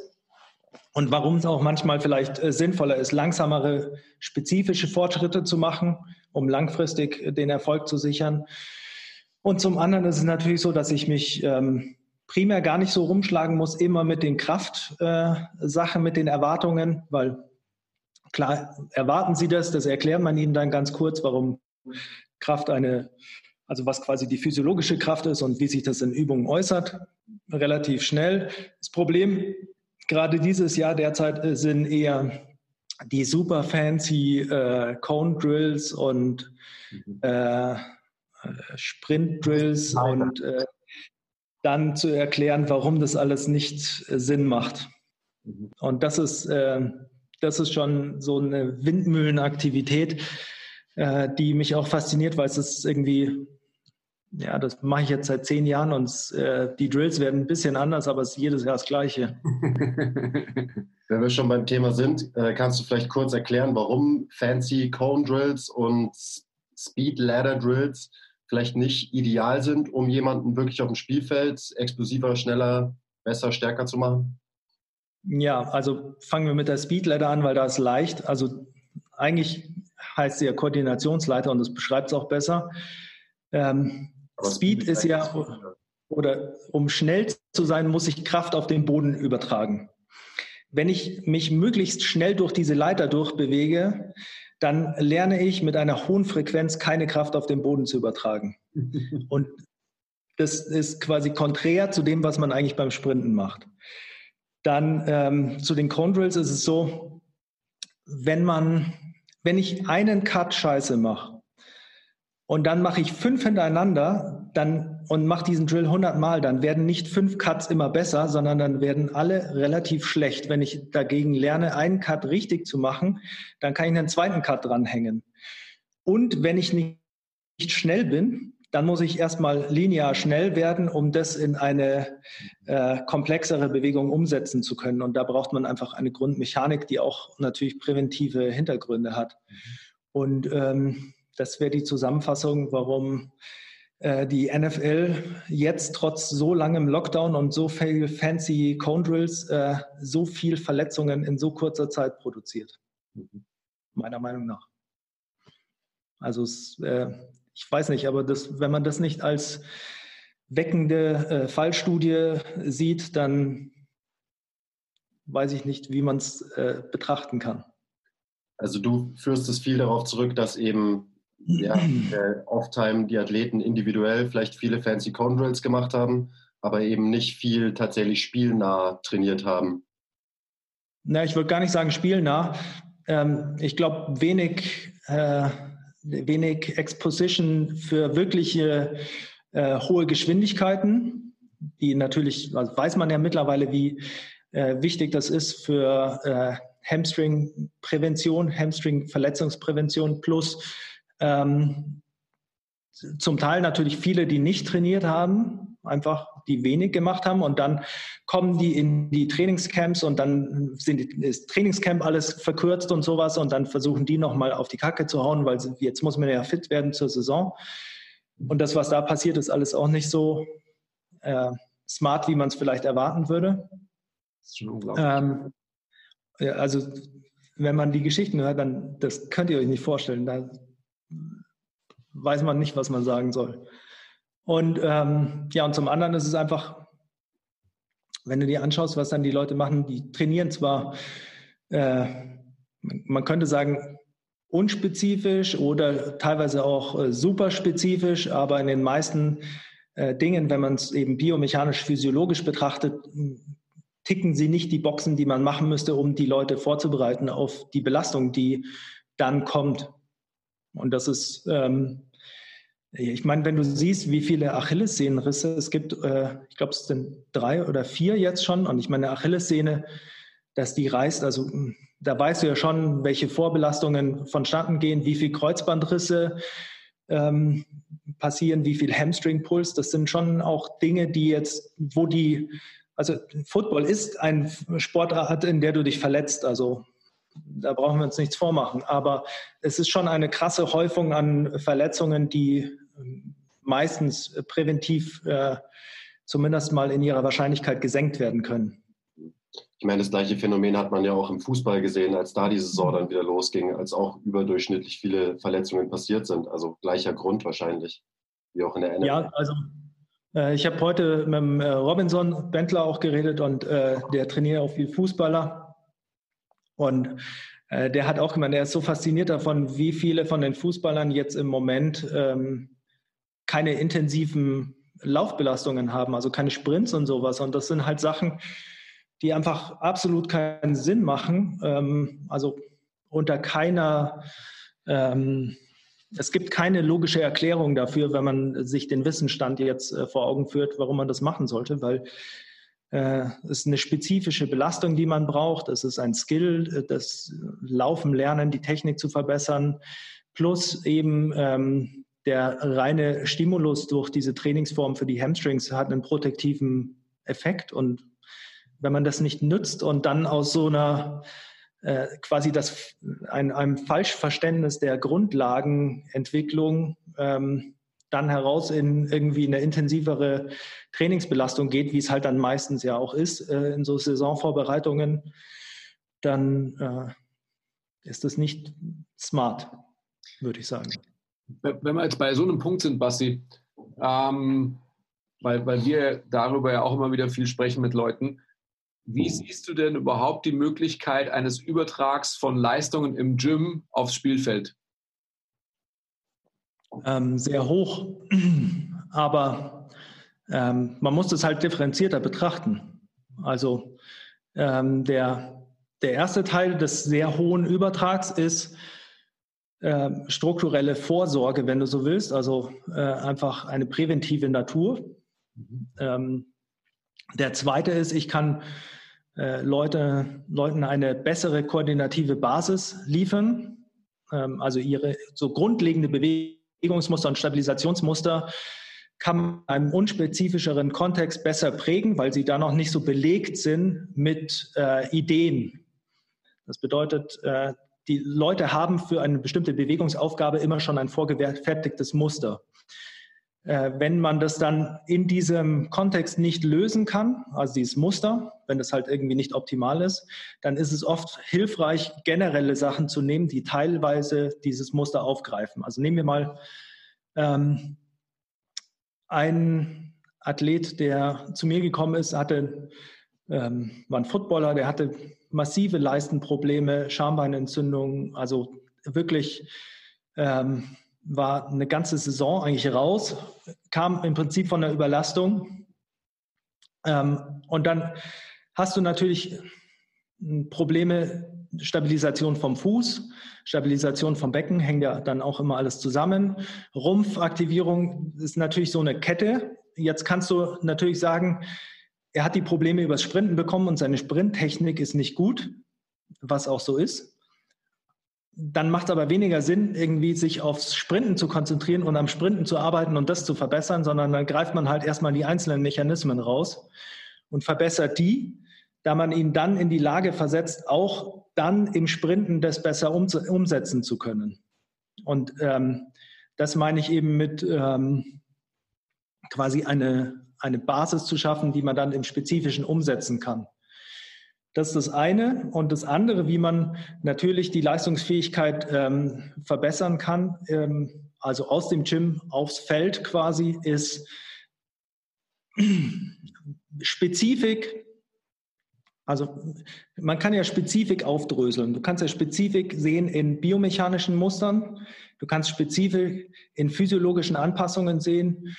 Und warum es auch manchmal vielleicht äh, sinnvoller ist, langsamere, spezifische Fortschritte zu machen, um langfristig den Erfolg zu sichern. Und zum anderen ist es natürlich so, dass ich mich ähm, primär gar nicht so rumschlagen muss, immer mit den Kraftsachen, äh, mit den Erwartungen, weil klar erwarten Sie das, das erklärt man Ihnen dann ganz kurz, warum Kraft eine, also was quasi die physiologische Kraft ist und wie sich das in Übungen äußert, relativ schnell. Das Problem gerade dieses Jahr derzeit äh, sind eher die super fancy äh, Cone Drills und mhm. äh, Sprint-Drills und äh, dann zu erklären, warum das alles nicht äh, Sinn macht. Mhm. Und das ist, äh, das ist schon so eine Windmühlenaktivität, äh, die mich auch fasziniert, weil es ist irgendwie, ja, das mache ich jetzt seit zehn Jahren und äh, die Drills werden ein bisschen anders, aber es ist jedes Jahr das Gleiche. [LAUGHS] Wenn wir schon beim Thema sind, äh, kannst du vielleicht kurz erklären, warum Fancy Cone Drills und Speed Ladder Drills vielleicht nicht ideal sind, um jemanden wirklich auf dem Spielfeld explosiver, schneller, besser, stärker zu machen? Ja, also fangen wir mit der Speedleiter an, weil da ist leicht. Also eigentlich heißt sie ja Koordinationsleiter und das beschreibt es auch besser. Ähm, Speed, Speed ist ja, oder um schnell zu sein, muss ich Kraft auf den Boden übertragen. Wenn ich mich möglichst schnell durch diese Leiter durchbewege, dann lerne ich mit einer hohen Frequenz keine Kraft auf den Boden zu übertragen. [LAUGHS] Und das ist quasi konträr zu dem, was man eigentlich beim Sprinten macht. Dann ähm, zu den Condrills ist es so, wenn man, wenn ich einen Cut scheiße mache, und dann mache ich fünf hintereinander dann, und mache diesen Drill 100 Mal, dann werden nicht fünf Cuts immer besser, sondern dann werden alle relativ schlecht. Wenn ich dagegen lerne, einen Cut richtig zu machen, dann kann ich einen zweiten Cut dranhängen. Und wenn ich nicht, schnell bin, dann muss ich erstmal linear schnell werden, um das in eine äh, komplexere Bewegung umsetzen zu können. Und da braucht man einfach eine Grundmechanik, die auch natürlich präventive Hintergründe hat. Mhm. Und ähm, das wäre die Zusammenfassung, warum äh, die NFL jetzt trotz so langem Lockdown und so viel fancy Cone Drills äh, so viel Verletzungen in so kurzer Zeit produziert. Mhm. Meiner Meinung nach. Also es, äh, ich weiß nicht, aber das, wenn man das nicht als weckende äh, Fallstudie sieht, dann weiß ich nicht, wie man es äh, betrachten kann. Also du führst es viel darauf zurück, dass eben ja, äh, Off-Time die Athleten individuell vielleicht viele fancy Cone Drills gemacht haben, aber eben nicht viel tatsächlich spielnah trainiert haben. Na, ich würde gar nicht sagen spielnah. Ähm, ich glaube, wenig, äh, wenig Exposition für wirkliche äh, hohe Geschwindigkeiten, die natürlich, also weiß man ja mittlerweile, wie äh, wichtig das ist für äh, Hamstring-Prävention, Hamstring-Verletzungsprävention plus ähm, zum Teil natürlich viele, die nicht trainiert haben, einfach die wenig gemacht haben und dann kommen die in die Trainingscamps und dann sind die, ist Trainingscamp alles verkürzt und sowas und dann versuchen die nochmal auf die Kacke zu hauen, weil sie, jetzt muss man ja fit werden zur Saison. Und das, was da passiert, ist alles auch nicht so äh, smart, wie man es vielleicht erwarten würde. Das ist schon unglaublich. Ähm, ja, also wenn man die Geschichten hört, dann das könnt ihr euch nicht vorstellen. Da weiß man nicht, was man sagen soll. Und ähm, ja, und zum anderen ist es einfach, wenn du dir anschaust, was dann die Leute machen, die trainieren zwar, äh, man könnte sagen, unspezifisch oder teilweise auch äh, superspezifisch, aber in den meisten äh, Dingen, wenn man es eben biomechanisch, physiologisch betrachtet, ticken sie nicht die Boxen, die man machen müsste, um die Leute vorzubereiten auf die Belastung, die dann kommt. Und das ist, ähm, ich meine, wenn du siehst, wie viele Achillessehnenrisse es gibt, äh, ich glaube, es sind drei oder vier jetzt schon. Und ich meine, Achillessehne, dass die reißt, also hm, da weißt du ja schon, welche Vorbelastungen vonstatten gehen, wie viele Kreuzbandrisse ähm, passieren, wie viel Hamstringpuls. Das sind schon auch Dinge, die jetzt, wo die, also Football ist ein Sportart, in der du dich verletzt. Also da brauchen wir uns nichts vormachen. Aber es ist schon eine krasse Häufung an Verletzungen, die ähm, meistens präventiv äh, zumindest mal in ihrer Wahrscheinlichkeit gesenkt werden können. Ich meine, das gleiche Phänomen hat man ja auch im Fußball gesehen, als da die Saison dann wieder losging, als auch überdurchschnittlich viele Verletzungen passiert sind. Also gleicher Grund wahrscheinlich, wie auch in der NFL. Ja, also äh, ich habe heute mit dem, äh, Robinson Bentler auch geredet und äh, der trainiert auch viel Fußballer. Und äh, der hat auch gemeint, er ist so fasziniert davon, wie viele von den Fußballern jetzt im Moment ähm, keine intensiven Laufbelastungen haben, also keine Sprints und sowas. Und das sind halt Sachen, die einfach absolut keinen Sinn machen. Ähm, also unter keiner, ähm, es gibt keine logische Erklärung dafür, wenn man sich den Wissensstand jetzt äh, vor Augen führt, warum man das machen sollte, weil ist eine spezifische Belastung, die man braucht. Es ist ein Skill, äh, das Laufen lernen, die Technik zu verbessern, plus eben ähm, der reine Stimulus durch diese Trainingsform für die Hamstrings hat einen protektiven Effekt. Und wenn man das nicht nützt und dann aus so einer äh, quasi das ein, einem Falschverständnis der Grundlagenentwicklung ähm, dann heraus in irgendwie eine intensivere Trainingsbelastung geht, wie es halt dann meistens ja auch ist äh, in so Saisonvorbereitungen, dann äh, ist das nicht smart, würde ich sagen. Wenn wir jetzt bei so einem Punkt sind, Basti, ähm, weil, weil wir darüber ja auch immer wieder viel sprechen mit Leuten, wie siehst du denn überhaupt die Möglichkeit eines Übertrags von Leistungen im Gym aufs Spielfeld? Ähm, sehr hoch. [CLEARS THROAT] Aber ähm, man muss das halt differenzierter betrachten. Also ähm, der, der erste Teil des sehr hohen Übertrags ist äh, strukturelle Vorsorge, wenn du so willst, also äh, einfach eine präventive Natur. Mhm. Ähm, der zweite ist, ich kann äh, Leute, Leuten eine bessere koordinative Basis liefern, ähm, also ihre so grundlegende Bewegung Bewegungsmuster und Stabilisationsmuster kann man einem unspezifischeren Kontext besser prägen, weil sie da noch nicht so belegt sind mit äh, Ideen. Das bedeutet, äh, die Leute haben für eine bestimmte Bewegungsaufgabe immer schon ein vorgefertigtes Muster. Äh, wenn man das dann in diesem Kontext nicht lösen kann, also dieses Muster, wenn das halt irgendwie nicht optimal ist, dann ist es oft hilfreich, generelle Sachen zu nehmen, die teilweise dieses Muster aufgreifen. Also nehmen wir mal ähm, einen Athlet, der zu mir gekommen ist, hatte, ähm, war ein Footballer, der hatte massive Leistenprobleme, Schambeinentzündungen, also wirklich ähm, war eine ganze Saison eigentlich raus, kam im Prinzip von der Überlastung. Ähm, und dann hast du natürlich Probleme, Stabilisation vom Fuß, Stabilisation vom Becken, hängt ja dann auch immer alles zusammen. Rumpfaktivierung ist natürlich so eine Kette. Jetzt kannst du natürlich sagen, er hat die Probleme übers Sprinten bekommen und seine Sprinttechnik ist nicht gut. was auch so ist. Dann macht es aber weniger Sinn, irgendwie sich aufs Sprinten zu konzentrieren und am Sprinten zu arbeiten und das zu verbessern, sondern dann greift man halt erstmal die einzelnen Mechanismen raus und verbessert die, da man ihn dann in die Lage versetzt, auch dann im Sprinten das besser umsetzen zu können. Und ähm, das meine ich eben mit ähm, quasi eine, eine Basis zu schaffen, die man dann im Spezifischen umsetzen kann. Das ist das eine. Und das andere, wie man natürlich die Leistungsfähigkeit ähm, verbessern kann, ähm, also aus dem Gym aufs Feld quasi, ist Spezifik. Also man kann ja Spezifik aufdröseln. Du kannst ja Spezifik sehen in biomechanischen Mustern, du kannst Spezifik in physiologischen Anpassungen sehen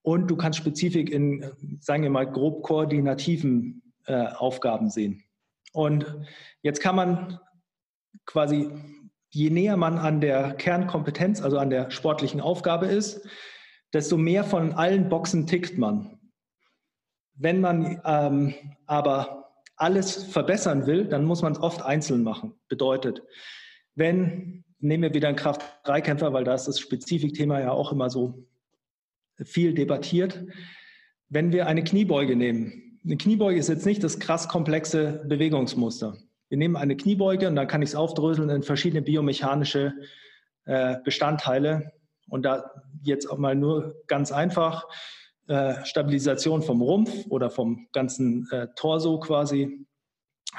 und du kannst Spezifik in, sagen wir mal, grob koordinativen äh, Aufgaben sehen. Und jetzt kann man quasi, je näher man an der Kernkompetenz, also an der sportlichen Aufgabe ist, desto mehr von allen Boxen tickt man. Wenn man ähm, aber alles verbessern will, dann muss man es oft einzeln machen. Bedeutet, wenn, nehmen wir wieder einen Kraft-3-Kämpfer, weil da ist das Spezifikthema ja auch immer so viel debattiert. Wenn wir eine Kniebeuge nehmen, eine Kniebeuge ist jetzt nicht das krass komplexe Bewegungsmuster. Wir nehmen eine Kniebeuge und dann kann ich es aufdröseln in verschiedene biomechanische äh, Bestandteile. Und da jetzt auch mal nur ganz einfach äh, Stabilisation vom Rumpf oder vom ganzen äh, Torso quasi,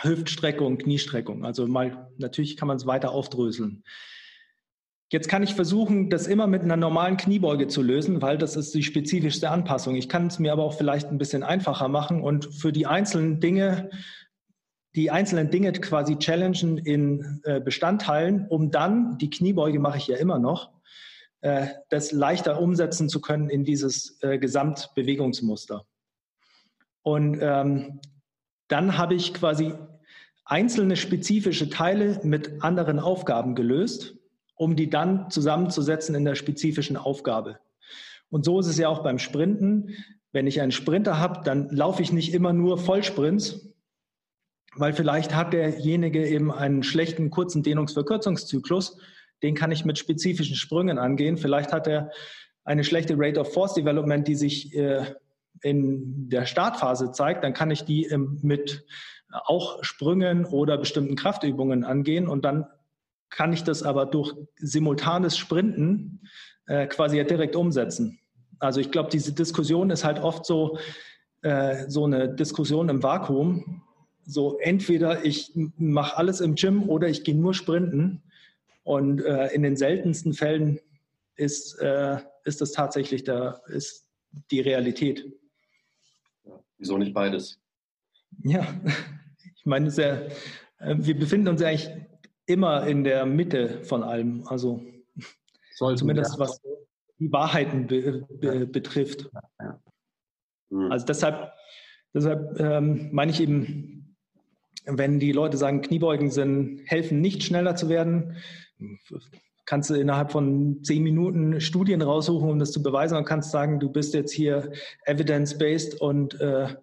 Hüftstreckung, Kniestreckung. Also mal natürlich kann man es weiter aufdröseln. Jetzt kann ich versuchen, das immer mit einer normalen Kniebeuge zu lösen, weil das ist die spezifischste Anpassung. Ich kann es mir aber auch vielleicht ein bisschen einfacher machen und für die einzelnen Dinge, die einzelnen Dinge quasi challengen in äh, Bestandteilen, um dann, die Kniebeuge mache ich ja immer noch, äh, das leichter umsetzen zu können in dieses äh, Gesamtbewegungsmuster. Und ähm, dann habe ich quasi einzelne spezifische Teile mit anderen Aufgaben gelöst um die dann zusammenzusetzen in der spezifischen Aufgabe. Und so ist es ja auch beim Sprinten. Wenn ich einen Sprinter habe, dann laufe ich nicht immer nur Vollsprints, weil vielleicht hat derjenige eben einen schlechten kurzen Dehnungsverkürzungszyklus. Den kann ich mit spezifischen Sprüngen angehen. Vielleicht hat er eine schlechte Rate of Force Development, die sich äh, in der Startphase zeigt. Dann kann ich die ähm, mit auch Sprüngen oder bestimmten Kraftübungen angehen und dann kann ich das aber durch simultanes Sprinten äh, quasi ja direkt umsetzen. Also ich glaube, diese Diskussion ist halt oft so, äh, so eine Diskussion im Vakuum. So entweder ich mache alles im Gym oder ich gehe nur sprinten. Und äh, in den seltensten Fällen ist, äh, ist das tatsächlich da, ist die Realität. Ja, wieso nicht beides? Ja, [LAUGHS] ich meine, ja, äh, wir befinden uns eigentlich immer in der Mitte von allem. Also Sollten, zumindest ja. was die Wahrheiten be, be, betrifft. Ja. Mhm. Also deshalb, deshalb ähm, meine ich eben, wenn die Leute sagen, Kniebeugen sind, helfen nicht schneller zu werden, kannst du innerhalb von zehn Minuten Studien raussuchen, um das zu beweisen und kannst sagen, du bist jetzt hier evidence-based und äh,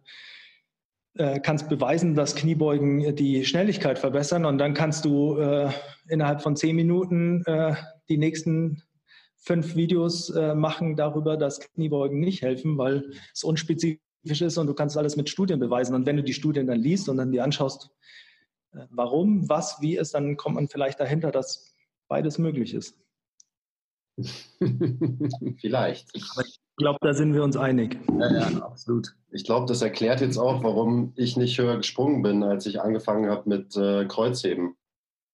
äh, kannst beweisen, dass Kniebeugen die Schnelligkeit verbessern und dann kannst du äh, innerhalb von zehn Minuten äh, die nächsten fünf Videos äh, machen darüber, dass Kniebeugen nicht helfen, weil es unspezifisch ist und du kannst alles mit Studien beweisen. Und wenn du die Studien dann liest und dann die anschaust, äh, warum, was, wie ist, dann kommt man vielleicht dahinter, dass beides möglich ist. [LAUGHS] vielleicht. Aber glaube, da sind wir uns einig. Ja, ja, absolut. Ich glaube, das erklärt jetzt auch, warum ich nicht höher gesprungen bin, als ich angefangen habe mit äh, Kreuzheben.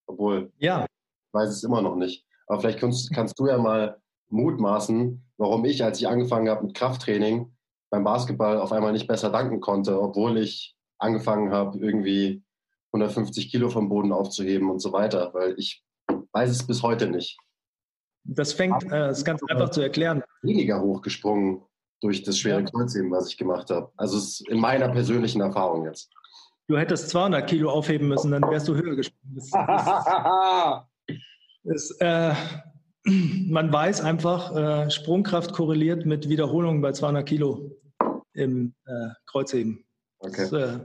Obwohl, ja. ich weiß es immer noch nicht. Aber vielleicht kannst, kannst du ja mal mutmaßen, warum ich, als ich angefangen habe mit Krafttraining, beim Basketball auf einmal nicht besser danken konnte, obwohl ich angefangen habe, irgendwie 150 Kilo vom Boden aufzuheben und so weiter, weil ich weiß es bis heute nicht. Das fängt, äh, ist ganz einfach zu erklären. Weniger hochgesprungen durch das schwere ja. Kreuzheben, was ich gemacht habe. Also es ist in meiner persönlichen Erfahrung jetzt. Du hättest 200 Kilo aufheben müssen, dann wärst du höher gesprungen. Das, [LAUGHS] das, ist, äh, [CLEARS THROAT] man weiß einfach, äh, Sprungkraft korreliert mit Wiederholungen bei 200 Kilo im äh, Kreuzheben. Okay. Das, äh,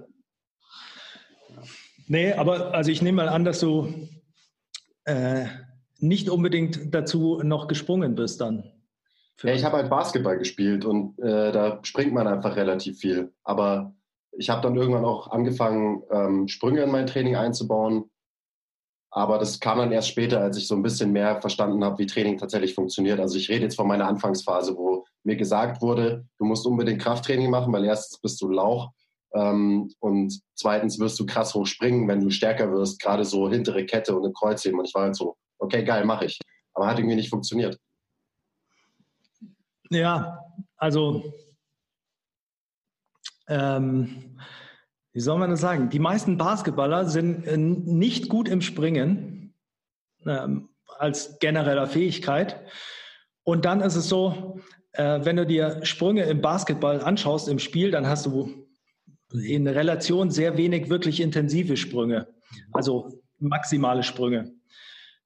Nee, aber also ich nehme mal an, dass du äh, nicht unbedingt dazu noch gesprungen bist dann. Ja, ich habe halt Basketball gespielt und äh, da springt man einfach relativ viel. Aber ich habe dann irgendwann auch angefangen, ähm, Sprünge in mein Training einzubauen. Aber das kam dann erst später, als ich so ein bisschen mehr verstanden habe, wie Training tatsächlich funktioniert. Also ich rede jetzt von meiner Anfangsphase, wo mir gesagt wurde, du musst unbedingt Krafttraining machen, weil erstens bist du Lauch ähm, und zweitens wirst du krass hoch springen, wenn du stärker wirst, gerade so hintere Kette und im Kreuzheben. Und ich war halt so, okay, geil, mache ich. Aber hat irgendwie nicht funktioniert. Ja, also ähm, wie soll man das sagen? Die meisten Basketballer sind äh, nicht gut im Springen ähm, als genereller Fähigkeit. Und dann ist es so, äh, wenn du dir Sprünge im Basketball anschaust im Spiel, dann hast du in Relation sehr wenig wirklich intensive Sprünge, also maximale Sprünge.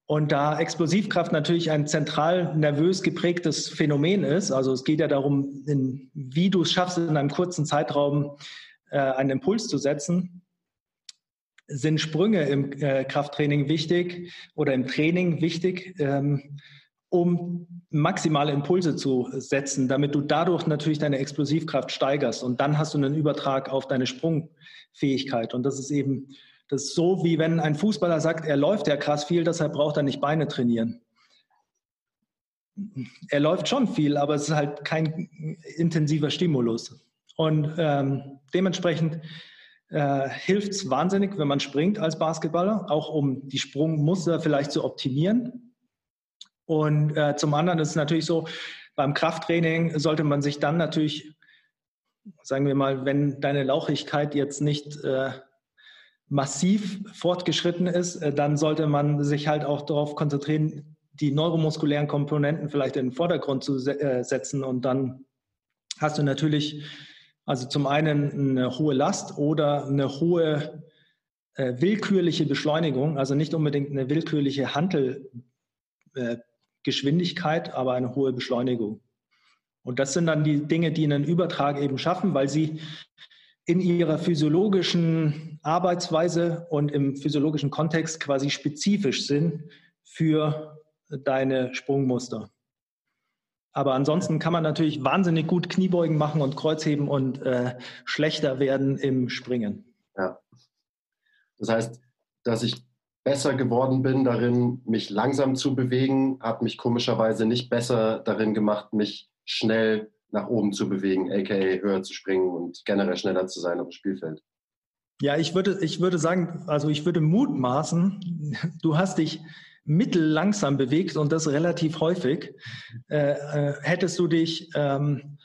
Und da Explosivkraft natürlich ein zentral nervös geprägtes Phänomen ist, also es geht ja darum, in, wie du es schaffst, in einem kurzen Zeitraum äh, einen Impuls zu setzen, sind Sprünge im äh, Krafttraining wichtig oder im Training wichtig, ähm, um maximale Impulse zu setzen, damit du dadurch natürlich deine Explosivkraft steigerst. Und dann hast du einen Übertrag auf deine Sprungfähigkeit. Und das ist eben das ist so, wie wenn ein Fußballer sagt, er läuft ja krass viel, deshalb braucht er nicht Beine trainieren. Er läuft schon viel, aber es ist halt kein intensiver Stimulus. Und ähm, dementsprechend äh, hilft es wahnsinnig, wenn man springt als Basketballer, auch um die Sprungmuster vielleicht zu optimieren. Und äh, zum anderen ist es natürlich so, beim Krafttraining sollte man sich dann natürlich, sagen wir mal, wenn deine Lauchigkeit jetzt nicht äh, massiv fortgeschritten ist, äh, dann sollte man sich halt auch darauf konzentrieren, die neuromuskulären Komponenten vielleicht in den Vordergrund zu äh, setzen und dann hast du natürlich also zum einen eine hohe Last oder eine hohe äh, willkürliche Beschleunigung, also nicht unbedingt eine willkürliche Handelgeschwindigkeit, äh, aber eine hohe Beschleunigung. Und das sind dann die Dinge, die einen Übertrag eben schaffen, weil sie in ihrer physiologischen Arbeitsweise und im physiologischen Kontext quasi spezifisch sind für deine Sprungmuster. Aber ansonsten kann man natürlich wahnsinnig gut Kniebeugen machen und Kreuzheben und äh, schlechter werden im Springen. Ja. Das heißt, dass ich besser geworden bin darin, mich langsam zu bewegen, hat mich komischerweise nicht besser darin gemacht, mich schnell nach oben zu bewegen, aka höher zu springen und generell schneller zu sein auf dem Spielfeld. Ja, ich würde, ich würde sagen, also ich würde mutmaßen, du hast dich mittellangsam bewegt und das relativ häufig. Äh, äh, hättest du dich ähm,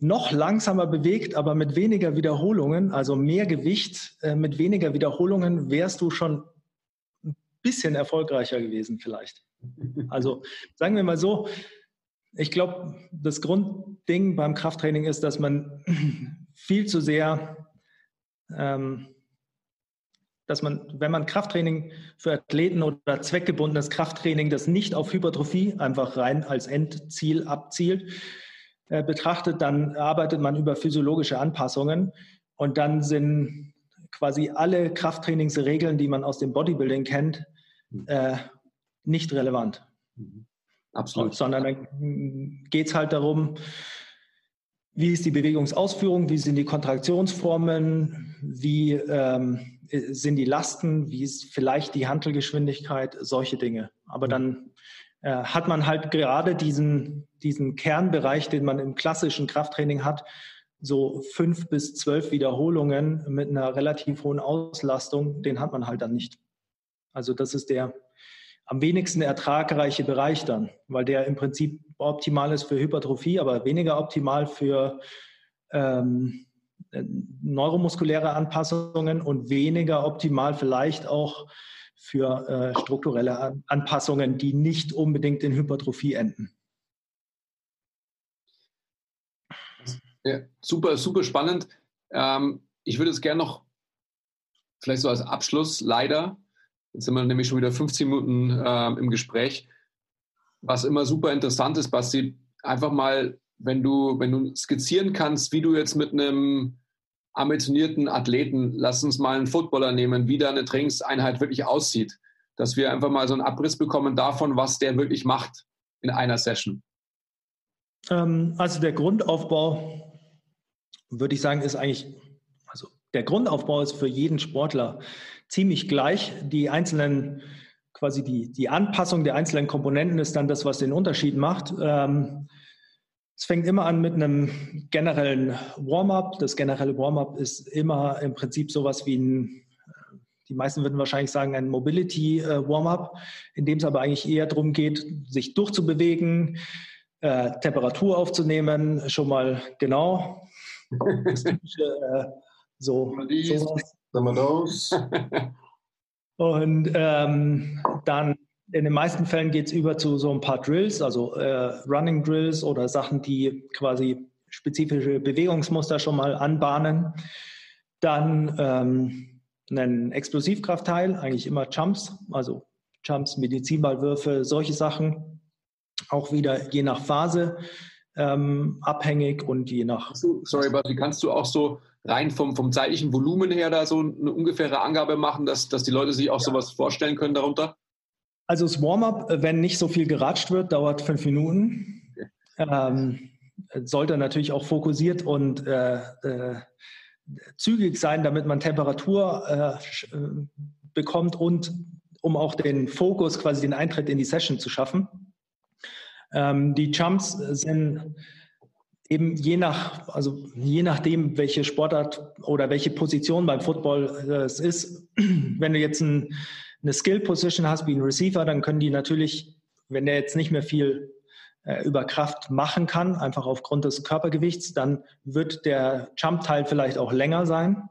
noch langsamer bewegt, aber mit weniger Wiederholungen, also mehr Gewicht, äh, mit weniger Wiederholungen, wärst du schon ein bisschen erfolgreicher gewesen vielleicht. Also sagen wir mal so, ich glaube, das Grundding beim Krafttraining ist, dass man [CLEARS THROAT] viel zu sehr, ähm, dass man, wenn man Krafttraining für Athleten oder zweckgebundenes Krafttraining, das nicht auf Hypertrophie einfach rein als Endziel abzielt, äh, betrachtet, dann arbeitet man über physiologische Anpassungen und dann sind quasi alle Krafttrainingsregeln, die man aus dem Bodybuilding kennt, hm. äh, nicht relevant. Mhm. Absolut. Sondern dann geht es halt darum, wie ist die Bewegungsausführung, wie sind die Kontraktionsformen, wie ähm, sind die Lasten, wie ist vielleicht die Handelgeschwindigkeit, solche Dinge. Aber mhm. dann äh, hat man halt gerade diesen, diesen Kernbereich, den man im klassischen Krafttraining hat, so fünf bis zwölf Wiederholungen mit einer relativ hohen Auslastung, den hat man halt dann nicht. Also das ist der, am wenigsten ertragreiche Bereich dann, weil der im Prinzip optimal ist für Hypertrophie, aber weniger optimal für ähm, neuromuskuläre Anpassungen und weniger optimal vielleicht auch für äh, strukturelle Anpassungen, die nicht unbedingt in Hypertrophie enden. Ja, super, super spannend. Ähm, ich würde es gerne noch vielleicht so als Abschluss leider Jetzt sind wir nämlich schon wieder 15 Minuten äh, im Gespräch. Was immer super interessant ist, Basti, einfach mal, wenn du, wenn du skizzieren kannst, wie du jetzt mit einem ambitionierten Athleten, lass uns mal einen Footballer nehmen, wie da eine Trainingseinheit wirklich aussieht. Dass wir einfach mal so einen Abriss bekommen davon, was der wirklich macht in einer Session. Ähm, also der Grundaufbau, würde ich sagen, ist eigentlich, also der Grundaufbau ist für jeden Sportler ziemlich gleich. Die einzelnen, quasi die, die Anpassung der einzelnen Komponenten ist dann das, was den Unterschied macht. Ähm, es fängt immer an mit einem generellen Warm-up. Das generelle Warm-up ist immer im Prinzip sowas wie ein, die meisten würden wahrscheinlich sagen, ein Mobility-Warm-up, in dem es aber eigentlich eher darum geht, sich durchzubewegen, äh, Temperatur aufzunehmen, schon mal genau. Das [LAUGHS] typische, äh, so, sowas. [LAUGHS] Und ähm, dann in den meisten Fällen geht es über zu so ein paar Drills, also äh, Running Drills oder Sachen, die quasi spezifische Bewegungsmuster schon mal anbahnen. Dann ähm, einen Explosivkraftteil, eigentlich immer Jumps, also Jumps, Medizinballwürfe, solche Sachen. Auch wieder je nach Phase ähm, abhängig und je nach. Sorry, Basti, kannst du auch so rein vom, vom zeitlichen Volumen her da so eine ungefähre Angabe machen, dass, dass die Leute sich auch ja. sowas vorstellen können darunter? Also das Warm-up, äh, wenn nicht so viel geratscht wird, dauert fünf Minuten. Ähm, sollte natürlich auch fokussiert und äh, äh, zügig sein, damit man Temperatur äh, äh, bekommt und um auch den Fokus, quasi den Eintritt in die Session zu schaffen. Ähm, die Jumps sind eben je nach, also je nachdem, welche Sportart oder welche Position beim Football äh, es ist. [CLEARS THROAT] Wenn du jetzt ein eine Skill-Position hast wie ein Receiver, dann können die natürlich, wenn der jetzt nicht mehr viel äh, über Kraft machen kann, einfach aufgrund des Körpergewichts, dann wird der Jump-Teil vielleicht auch länger sein.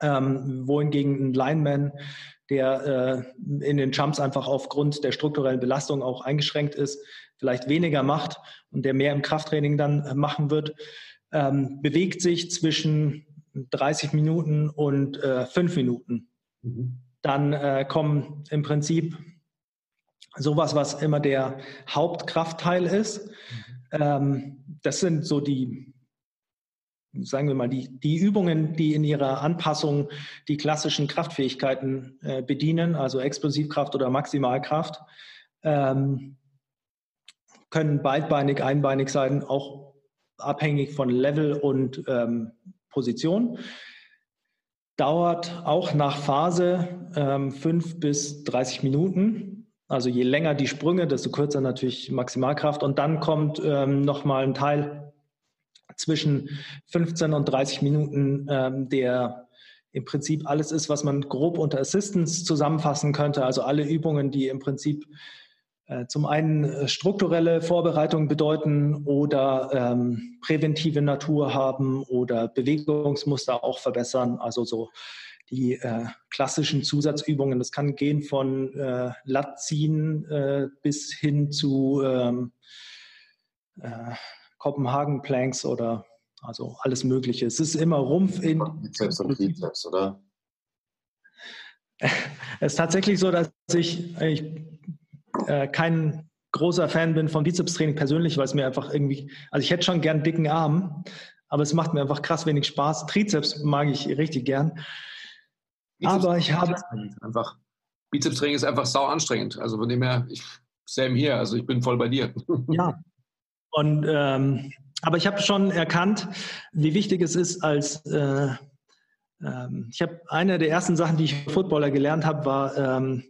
Ähm, wohingegen ein Lineman, der äh, in den Jumps einfach aufgrund der strukturellen Belastung auch eingeschränkt ist, vielleicht weniger macht und der mehr im Krafttraining dann äh, machen wird, ähm, bewegt sich zwischen 30 Minuten und äh, 5 Minuten. Mhm dann äh, kommen im Prinzip sowas, was immer der Hauptkraftteil ist. Mhm. Ähm, das sind so die, sagen wir mal, die, die Übungen, die in ihrer Anpassung die klassischen Kraftfähigkeiten äh, bedienen, also Explosivkraft oder Maximalkraft. Ähm, können beidbeinig, einbeinig sein, auch abhängig von Level und ähm, Position dauert auch nach Phase ähm, 5 bis 30 Minuten. Also je länger die Sprünge, desto kürzer natürlich Maximalkraft. Und dann kommt ähm, nochmal ein Teil zwischen 15 und 30 Minuten, ähm, der im Prinzip alles ist, was man grob unter Assistance zusammenfassen könnte. Also alle Übungen, die im Prinzip äh, zum einen äh, strukturelle Vorbereitungen bedeuten oder ähm, präventive Natur haben oder Bewegungsmuster auch verbessern. Also so die äh, klassischen Zusatzübungen. Das kann gehen von äh, Latziehen äh, bis hin zu ähm, äh, Kopenhagen Planks oder also alles Mögliche. Es ist immer Rumpf in Bizeps und Trizeps, oder? [LAUGHS] es ist tatsächlich so, dass ich, ich äh, kein großer Fan bin von Bizepstraining persönlich, weil es mir einfach irgendwie, also ich hätte schon gern dicken Arm, aber es macht mir einfach krass wenig Spaß. Trizeps mag ich richtig gern. Bizeps aber ich habe einfach Bizepstraining ist einfach sau anstrengend. Also von dem her, ich Sam hier, also ich bin voll bei dir. Ja. [LAUGHS] Und ähm, aber ich habe schon erkannt, wie wichtig es ist, als äh, ähm, ich habe eine der ersten Sachen, die ich Footballer gelernt habe, war ähm,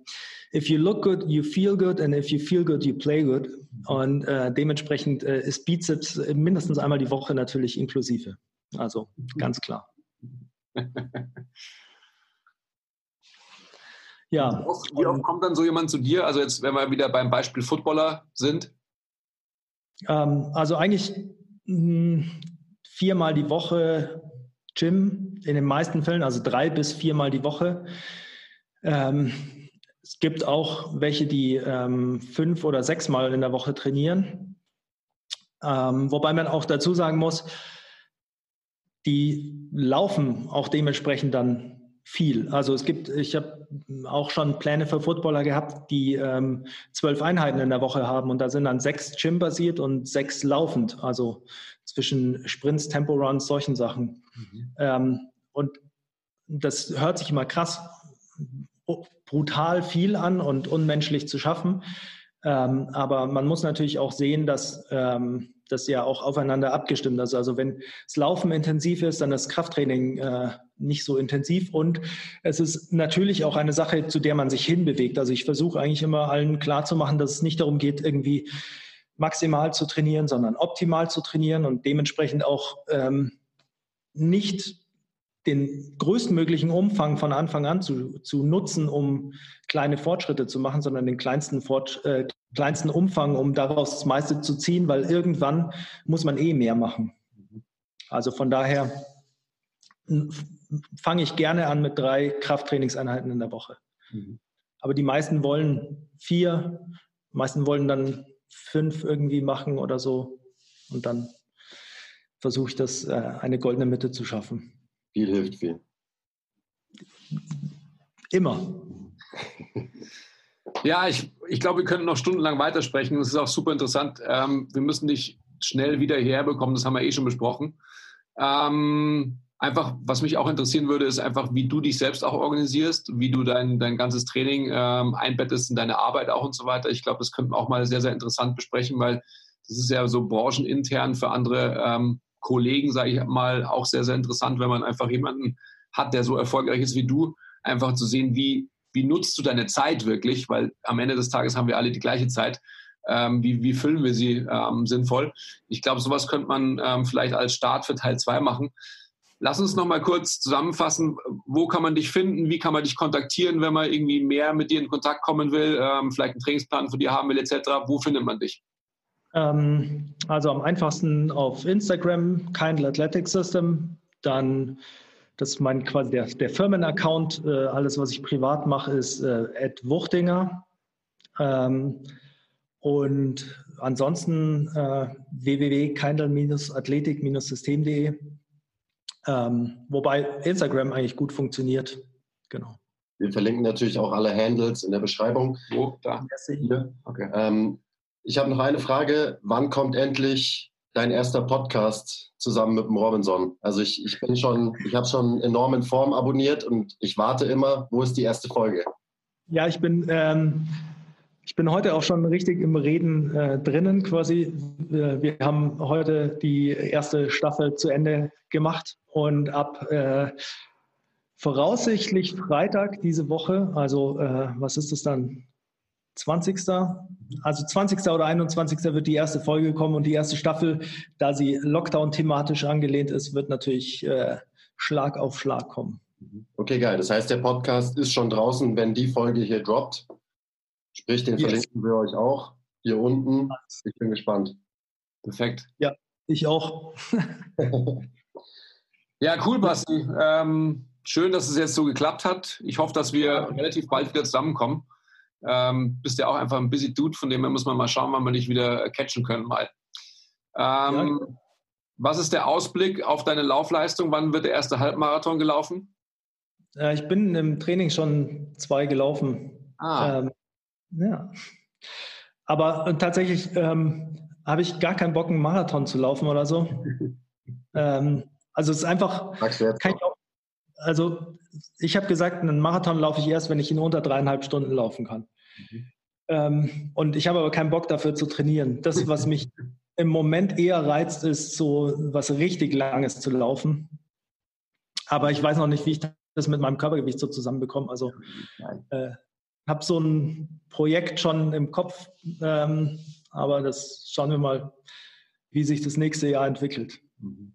if you look good, you feel good and if you feel good, you play good. Und äh, dementsprechend äh, ist Bizeps mindestens einmal die Woche natürlich inklusive. Also ganz klar. [LAUGHS] ja. Wie oft, kommt dann so jemand zu dir? Also jetzt, wenn wir wieder beim Beispiel Footballer sind. Ähm, also eigentlich mh, hm, viermal die Woche Gym in den meisten Fällen, also drei bis viermal die Woche. Ähm, es gibt auch welche, die ähm, fünf oder sechs Mal in der Woche trainieren. Ähm, wobei man auch dazu sagen muss, die laufen auch dementsprechend dann viel. Also es gibt, ich habe auch schon Pläne für Footballer gehabt, die ähm, zwölf Einheiten in der Woche haben und da sind dann sechs Gym-basiert und sechs laufend, also zwischen Sprints, Tempo-Runs, solchen Sachen. Mhm. Ähm, und das hört sich immer krass brutal viel an und unmenschlich zu schaffen. Ähm, aber man muss natürlich auch sehen, dass ähm, das ja auch aufeinander abgestimmt ist. Also wenn das Laufen intensiv ist, dann ist Krafttraining äh, nicht so intensiv. Und es ist natürlich auch eine Sache, zu der man sich hinbewegt. Also ich versuche eigentlich immer allen klarzumachen, dass es nicht darum geht, irgendwie maximal zu trainieren, sondern optimal zu trainieren und dementsprechend auch ähm, nicht den größtmöglichen Umfang von Anfang an zu, zu nutzen, um kleine Fortschritte zu machen, sondern den kleinsten, Fort, äh, kleinsten Umfang, um daraus das meiste zu ziehen, weil irgendwann muss man eh mehr machen. Also von daher fange ich gerne an mit drei Krafttrainingseinheiten in der Woche. Mhm. Aber die meisten wollen vier, die meisten wollen dann fünf irgendwie machen oder so. Und dann versuche ich das, äh, eine goldene Mitte zu schaffen. Viel hilft viel. Immer. Ja, ich, ich glaube, wir können noch stundenlang weitersprechen. Das ist auch super interessant. Ähm, wir müssen dich schnell wieder herbekommen, das haben wir eh schon besprochen. Ähm, einfach, was mich auch interessieren würde, ist einfach, wie du dich selbst auch organisierst, wie du dein, dein ganzes Training ähm, einbettest in deine Arbeit auch und so weiter. Ich glaube, das könnten wir auch mal sehr, sehr interessant besprechen, weil das ist ja so branchenintern für andere ähm, Kollegen, sage ich mal, auch sehr, sehr interessant, wenn man einfach jemanden hat, der so erfolgreich ist wie du, einfach zu sehen, wie, wie nutzt du deine Zeit wirklich, weil am Ende des Tages haben wir alle die gleiche Zeit. Ähm, wie, wie füllen wir sie ähm, sinnvoll? Ich glaube, sowas könnte man ähm, vielleicht als Start für Teil 2 machen. Lass uns noch mal kurz zusammenfassen, wo kann man dich finden, wie kann man dich kontaktieren, wenn man irgendwie mehr mit dir in Kontakt kommen will, ähm, vielleicht einen Trainingsplan für dich haben will, etc. Wo findet man dich? Ähm, also am einfachsten auf Instagram, Kindle Athletic System. Dann, das ist mein quasi der, der Firmenaccount. Äh, alles, was ich privat mache, ist äh, Wuchtinger. Ähm, und ansonsten äh, www.kindle-athletik-system.de. Ähm, wobei Instagram eigentlich gut funktioniert. Genau. Wir verlinken natürlich auch alle Handles in der Beschreibung. Wo? Da. Okay. Ähm, ich habe noch eine Frage. Wann kommt endlich dein erster Podcast zusammen mit dem Robinson? Also ich, ich bin schon, ich habe schon enorm in Form abonniert und ich warte immer, wo ist die erste Folge? Ja, ich bin, ähm, ich bin heute auch schon richtig im Reden äh, drinnen quasi. Äh, wir haben heute die erste Staffel zu Ende gemacht und ab äh, voraussichtlich Freitag diese Woche, also äh, was ist das dann? 20. Also 20. oder 21. wird die erste Folge kommen und die erste Staffel, da sie Lockdown-thematisch angelehnt ist, wird natürlich äh, Schlag auf Schlag kommen. Okay, geil. Das heißt, der Podcast ist schon draußen, wenn die Folge hier droppt. Sprich, den yes. verlinken wir euch auch hier unten. Ich bin gespannt. Perfekt. Ja, ich auch. [LAUGHS] ja, cool, Basti. Ähm, schön, dass es jetzt so geklappt hat. Ich hoffe, dass wir relativ bald wieder zusammenkommen. Ähm, bist ja auch einfach ein busy Dude, von dem her muss man mal schauen, wann wir dich wieder catchen können mal. Ähm, ja. Was ist der Ausblick auf deine Laufleistung? Wann wird der erste Halbmarathon gelaufen? Äh, ich bin im Training schon zwei gelaufen. Ah. Ähm, ja. Aber tatsächlich ähm, habe ich gar keinen Bock, einen Marathon zu laufen oder so. [LAUGHS] ähm, also es ist einfach. Kann ich also ich habe gesagt, einen Marathon laufe ich erst, wenn ich ihn unter dreieinhalb Stunden laufen kann. Mhm. Ähm, und ich habe aber keinen Bock dafür zu trainieren. Das, was mich [LAUGHS] im Moment eher reizt, ist so was richtig Langes zu laufen. Aber ich weiß noch nicht, wie ich das mit meinem Körpergewicht so zusammenbekomme. Also äh, habe so ein Projekt schon im Kopf, ähm, aber das schauen wir mal, wie sich das nächste Jahr entwickelt. Mhm.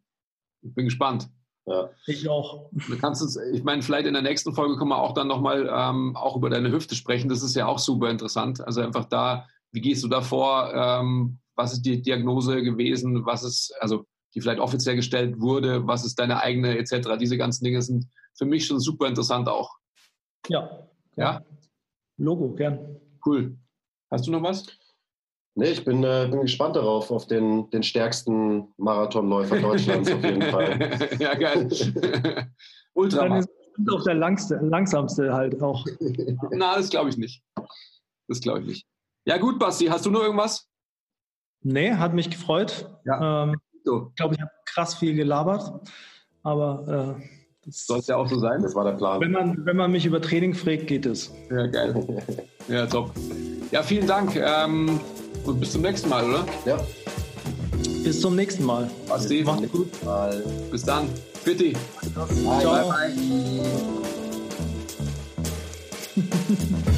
Ich bin gespannt. Ja. Ich auch. Du kannst uns, ich meine, vielleicht in der nächsten Folge können wir auch dann nochmal ähm, auch über deine Hüfte sprechen. Das ist ja auch super interessant. Also einfach da, wie gehst du da vor? Ähm, was ist die Diagnose gewesen? Was ist, also die vielleicht offiziell gestellt wurde? Was ist deine eigene etc.? Diese ganzen Dinge sind für mich schon super interessant auch. Ja. Ja? Logo, gern. Cool. Hast du noch was? Nee, ich bin, äh, bin gespannt darauf, auf den, den stärksten Marathonläufer Deutschlands auf jeden Fall. [LAUGHS] ja, geil. [LAUGHS] Ultramarathon. Und auch der langste, langsamste halt auch. [LAUGHS] Na, das glaube ich nicht. Das glaube ich nicht. Ja, gut, Basti, hast du noch irgendwas? Nee, hat mich gefreut. Ja. Ähm, so. Ich glaube, ich habe krass viel gelabert. Aber äh, das soll es ja auch so sein. Das war der Plan. Wenn man, wenn man mich über Training fragt, geht es. Ja, geil. ja, top. Ja, vielen Dank. Ähm, und bis zum nächsten Mal, oder? Ja. Bis zum nächsten Mal. Basti. Macht's gut. Mal. Bis dann. Bitte. Ciao. Bye, bye. bye. [LAUGHS]